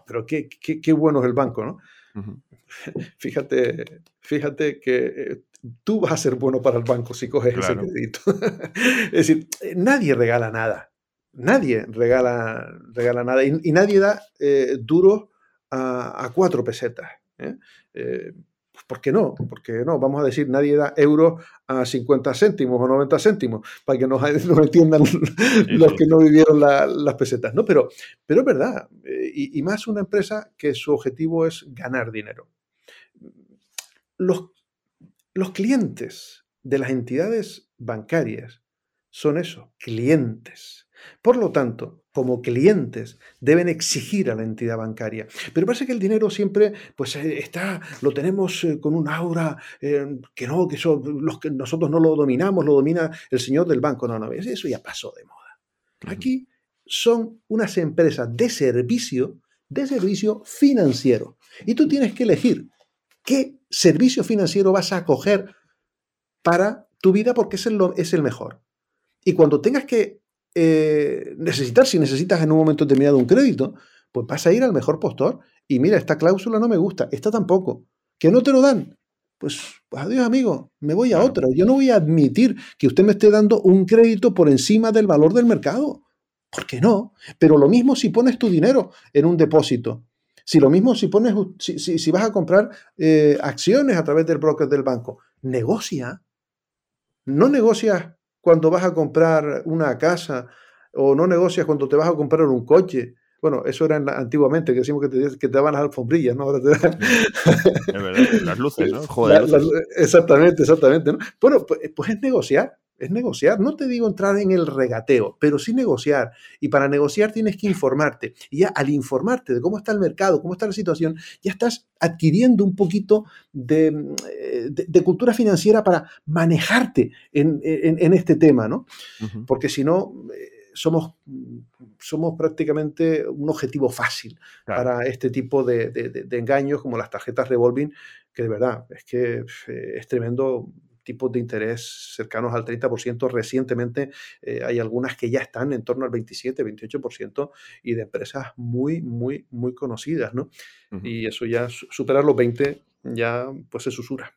pero qué, qué, bueno es el banco, ¿no? Fíjate, fíjate que eh, tú vas a ser bueno para el banco si coges ese crédito. es decir, eh, nadie regala nada. Nadie regala, regala nada. Y, nadie da eh, duro a, cuatro pesetas. Pues, ¿Por qué no? Porque no, vamos a decir, nadie da euros a 50 céntimos o 90 céntimos, para que nos, entiendan los que no vivieron las pesetas. No, pero, pero es verdad, eh, y, más una empresa que su objetivo es ganar dinero. Los, los clientes de las entidades bancarias son eso, clientes. Por lo tanto, como clientes deben exigir a la entidad bancaria. Pero parece que el dinero siempre pues eh, está, lo tenemos eh, con un aura eh, que no, que, los que nosotros no lo dominamos, lo domina el señor del banco. No, no, eso ya pasó de moda. Aquí son unas empresas de servicio, de servicio financiero. Y tú tienes que elegir qué servicio financiero vas a coger para tu vida porque es el, es el mejor. Y cuando tengas que eh, necesitar, si necesitas en un momento determinado un crédito, pues vas a ir al mejor postor y mira, esta cláusula no me gusta, esta tampoco. ¿Que no te lo dan? Pues, pues adiós amigo, me voy a otra. Yo no voy a admitir que usted me esté dando un crédito por encima del valor del mercado. ¿Por qué no? Pero lo mismo si pones tu dinero en un depósito. Si lo mismo si pones, si, si, vas a comprar eh, acciones a través del broker del banco, negocia. No negocias cuando vas a comprar una casa o no negocias cuando te vas a comprar un coche. Bueno, eso era antiguamente, que decimos que te, que te daban las alfombrillas, ¿no? Es verdad, las luces, ¿no? Joder, exactamente, exactamente. Bueno, pues, pues es negociar es negociar. No te digo entrar en el regateo, pero sí negociar. Y para negociar tienes que informarte. Y ya al informarte de cómo está el mercado, cómo está la situación, ya estás adquiriendo un poquito de, eh, cultura financiera para manejarte en, este tema, ¿no? Porque si no, eh, somos, somos prácticamente un objetivo fácil para este tipo de, engaños como las tarjetas revolving, que de verdad es que eh, es tremendo tipos de interés cercanos al 30%. Recientemente eh, hay algunas que ya están en torno al 27, 28% y de empresas muy, muy, muy conocidas, ¿no? Y eso ya, superar los 20 ya pues es usura.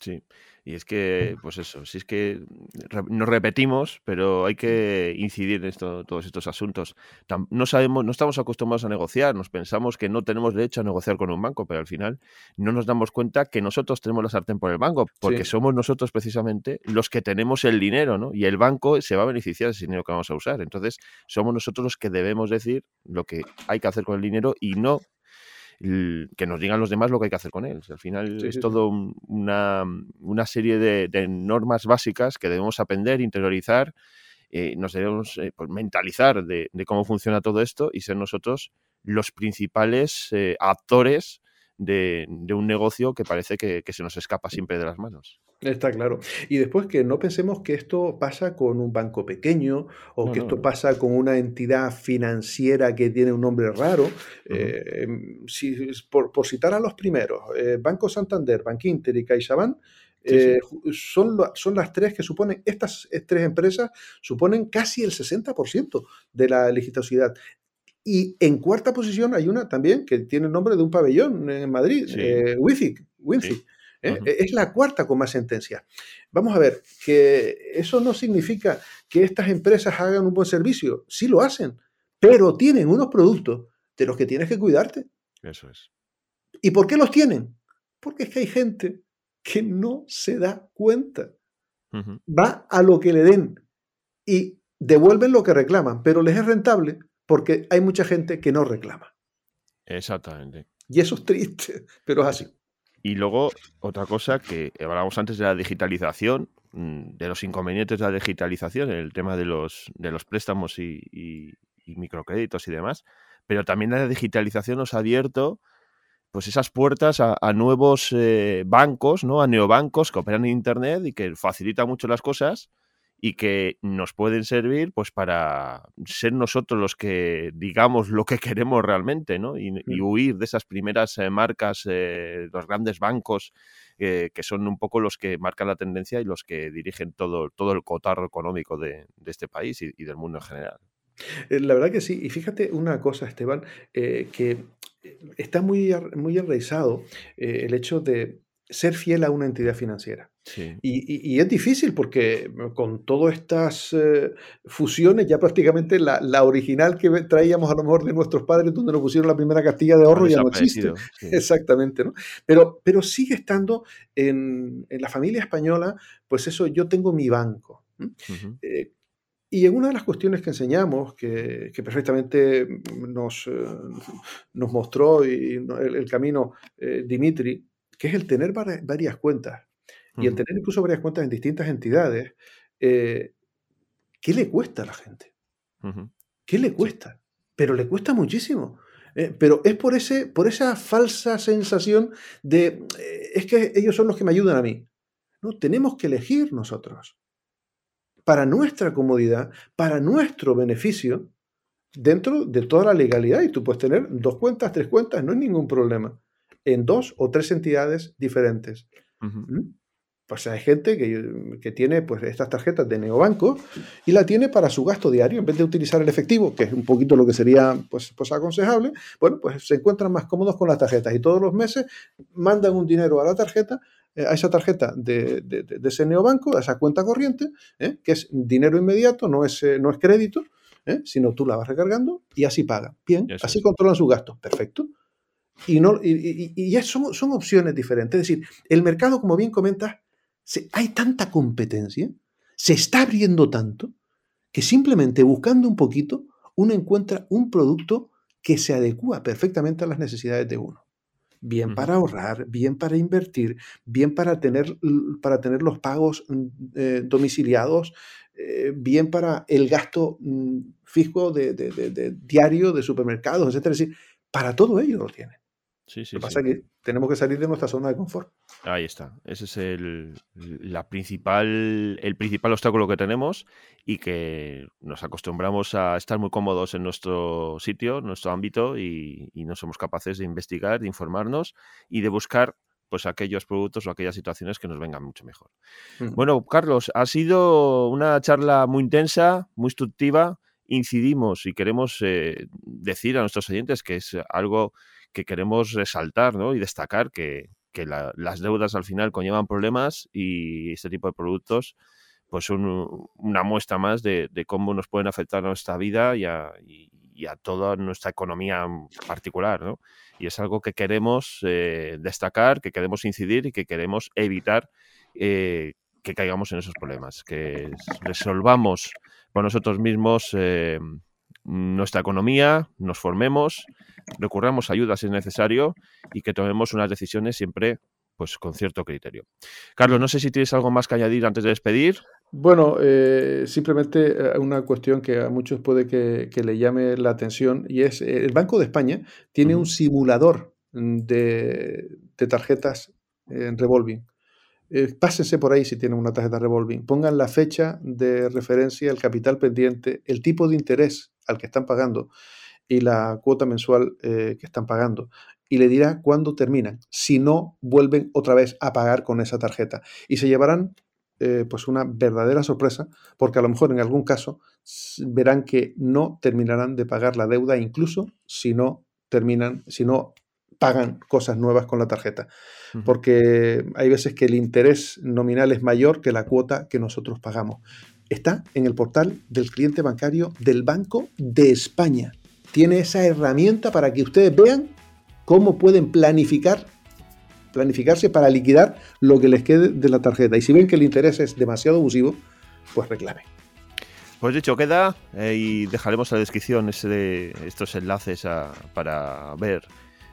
Sí. Y es que, pues eso, si es que nos repetimos, pero hay que incidir en esto, todos estos asuntos. No sabemos, no estamos acostumbrados a negociar, nos pensamos que no tenemos derecho a negociar con un banco, pero al final no nos damos cuenta que nosotros tenemos la sartén por el banco, porque somos nosotros precisamente los que tenemos el dinero, ¿no? Y el banco se va a beneficiar de ese dinero que vamos a usar. Entonces, somos nosotros los que debemos decir lo que hay que hacer con el dinero y no que nos digan los demás lo que hay que hacer con él. Al final es todo una, una, serie de, normas básicas que debemos aprender, interiorizar, eh, nos debemos eh, pues, mentalizar de, cómo funciona todo esto y ser nosotros los principales eh, actores de, un negocio que parece que, se nos escapa siempre de las manos. Está claro. Y después que no pensemos que esto pasa con un banco pequeño o que esto pasa con una entidad financiera que tiene un nombre raro. Eh, si, por, citar a los primeros, eh, Banco Santander, Bank Inter y CaixaBank, Eh, son, son las tres que suponen, estas tres empresas suponen casi el 60% de la licitosidad. Y en cuarta posición hay una también que tiene el nombre de un pabellón en Madrid, sí. Eh. Es la cuarta con más sentencias. Vamos a ver, que eso no significa que estas empresas hagan un buen servicio. Sí lo hacen, pero tienen unos productos de los que tienes que cuidarte. Eso es. ¿Y por qué los tienen? Porque es que hay gente que no se da cuenta. Va a lo que le den y devuelven lo que reclaman, pero les es rentable porque hay mucha gente que no reclama. Exactamente. Y eso es triste, pero es así. Y luego, otra cosa que hablábamos antes de la digitalización, mm, de los inconvenientes de la digitalización, el tema de los, de los préstamos y, y, y microcréditos y demás, pero también la digitalización nos ha abierto pues esas puertas a, nuevos eh, bancos, ¿no? A neobancos que operan en internet y que facilitan mucho las cosas y que nos pueden servir pues para ser nosotros los que digamos lo que queremos realmente, ¿no? Y, y huir de esas primeras eh, marcas, eh, los grandes bancos, eh, que son un poco los que marcan la tendencia y los que dirigen todo, todo el cotarro económico de, de este país y, y, del mundo en general. Eh, la verdad que sí. Y fíjate una cosa, Esteban, que está muy, muy enraizado el hecho de ser fiel a una entidad financiera. Sí. Y, y, y, es difícil porque con todas estas eh, fusiones, ya prácticamente la, la, original que traíamos a lo mejor de nuestros padres, donde nos pusieron la primera castilla de ahorro, ya no existe. Sí. Exactamente, ¿no? Pero, pero sigue estando en, en, la familia española, pues eso, yo tengo mi banco. Uh -huh. eh, y en una de las cuestiones que enseñamos, que, que perfectamente nos, eh, nos mostró y el, el camino Dimitri, que es el tener varias cuentas y el tener incluso varias cuentas en distintas entidades, eh, ¿qué le cuesta a la gente? ¿Qué le cuesta? Pero le cuesta muchísimo. Eh, pero es por, ese, por esa falsa sensación de, eh, es que ellos son los que me ayudan a mí. No, tenemos que elegir nosotros. Para nuestra comodidad, para nuestro beneficio, dentro de toda la legalidad. Y tú puedes tener dos cuentas, tres cuentas, no hay ningún problema. En dos o tres entidades diferentes. Uh -huh. Pues hay gente que, que, tiene pues, estas tarjetas de neobanco y la tiene para su gasto diario en vez de utilizar el efectivo, que es un poquito lo que sería pues, pues aconsejable. Bueno, pues se encuentran más cómodos con las tarjetas y todos los meses mandan un dinero a la tarjeta, eh, a esa tarjeta de, de, de, ese neobanco, a esa cuenta corriente, eh, que es dinero inmediato, no es, eh, no es crédito, sino tú la vas recargando y así paga. Bien, así controlan sus gastos. Perfecto. Y, no, y, y, y son, son opciones diferentes. Es decir, el mercado, como bien comentas, se, hay tanta competencia, se está abriendo tanto, que simplemente buscando un poquito, uno encuentra un producto que se adecua perfectamente a las necesidades de uno. Bien para ahorrar, bien para invertir, bien para tener, para tener los pagos eh, domiciliados, eh, bien para el gasto mm, fijo de, de, de, de, diario de supermercados, etc. Es decir, para todo ello lo tiene. Sí, sí, lo que pasa sí. es que tenemos que salir de nuestra zona de confort. Ahí está. Ese es el, la principal, el principal obstáculo que tenemos y que nos acostumbramos a estar muy cómodos en nuestro sitio, en nuestro ámbito y, y no somos capaces de investigar, de informarnos y de buscar pues aquellos productos o aquellas situaciones que nos vengan mucho mejor. Bueno, Carlos, ha sido una charla muy intensa, muy instructiva. Incidimos y queremos eh, decir a nuestros oyentes que es algo que queremos resaltar ¿no? y destacar que, que la, las deudas al final conllevan problemas y este tipo de productos pues son una muestra más de, cómo nos pueden afectar a nuestra vida y a, y, y a toda nuestra economía particular. ¿no? Y es algo que queremos eh, destacar, que queremos incidir y que queremos evitar eh, que caigamos en esos problemas, que resolvamos por nosotros mismos eh, nuestra economía, nos formemos, recurramos a ayuda si es necesario y que tomemos unas decisiones siempre pues con cierto criterio. Carlos, no sé si tienes algo más que añadir antes de despedir. Bueno, eh, simplemente una cuestión que a muchos puede que, que, le llame la atención y es eh, el Banco de España tiene uh -huh. un simulador de, de tarjetas en revolving. Eh, pásense por ahí si tienen una tarjeta revolving. Pongan la fecha de referencia, el capital pendiente, el tipo de interés al que están pagando y la cuota mensual eh, que están pagando. y le dirá cuándo terminan, si no vuelven otra vez a pagar con esa tarjeta. Y se llevarán eh, pues una verdadera sorpresa, porque a lo mejor en algún caso verán que no terminarán de pagar la deuda, incluso si no terminan, si no pagan cosas nuevas con la tarjeta. Porque hay veces que el interés nominal es mayor que la cuota que nosotros pagamos. Está en el portal del cliente bancario del Banco de España. Tiene esa herramienta para que ustedes vean cómo pueden planificar planificarse para liquidar lo que les quede de la tarjeta. Y si ven que el interés es demasiado abusivo, pues reclame. Pues dicho queda, eh, y dejaremos en la descripción estos enlaces para ver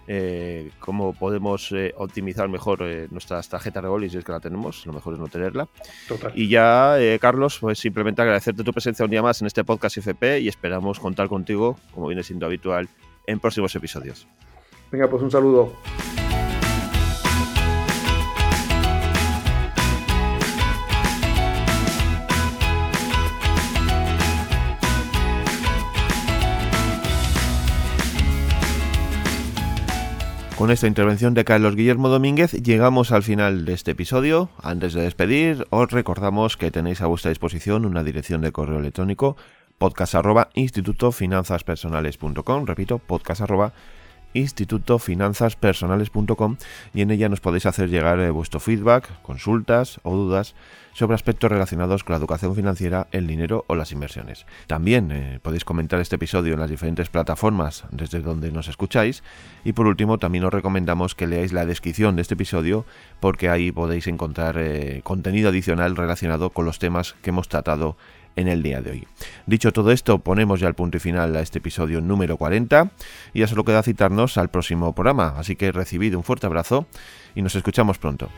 eh, cómo podemos eh, optimizar mejor nuestras tarjetas de y si es que la tenemos, lo mejor es no tenerla. Y ya, Carlos, pues simplemente agradecerte tu presencia un día más en este podcast FP y esperamos contar contigo, como viene siendo habitual, en próximos episodios. Venga, pues un saludo. Con esta intervención de Carlos Guillermo Domínguez llegamos al final de este episodio. Antes de despedir, os recordamos que tenéis a vuestra disposición una dirección de correo electrónico podcast arroba repito, podcast arroba institutofinanzaspersonales.com y en ella nos podéis hacer llegar eh, vuestro feedback, consultas o dudas sobre aspectos relacionados con la educación financiera, el dinero o las inversiones. También eh, podéis comentar este episodio en las diferentes plataformas desde donde nos escucháis y por último también os recomendamos que leáis la descripción de este episodio porque ahí podéis encontrar eh, contenido adicional relacionado con los temas que hemos tratado en el día de hoy. Dicho todo esto, ponemos ya el punto y final a este episodio número 40 y ya solo queda citarnos al próximo programa, así que recibid un fuerte abrazo y nos escuchamos pronto.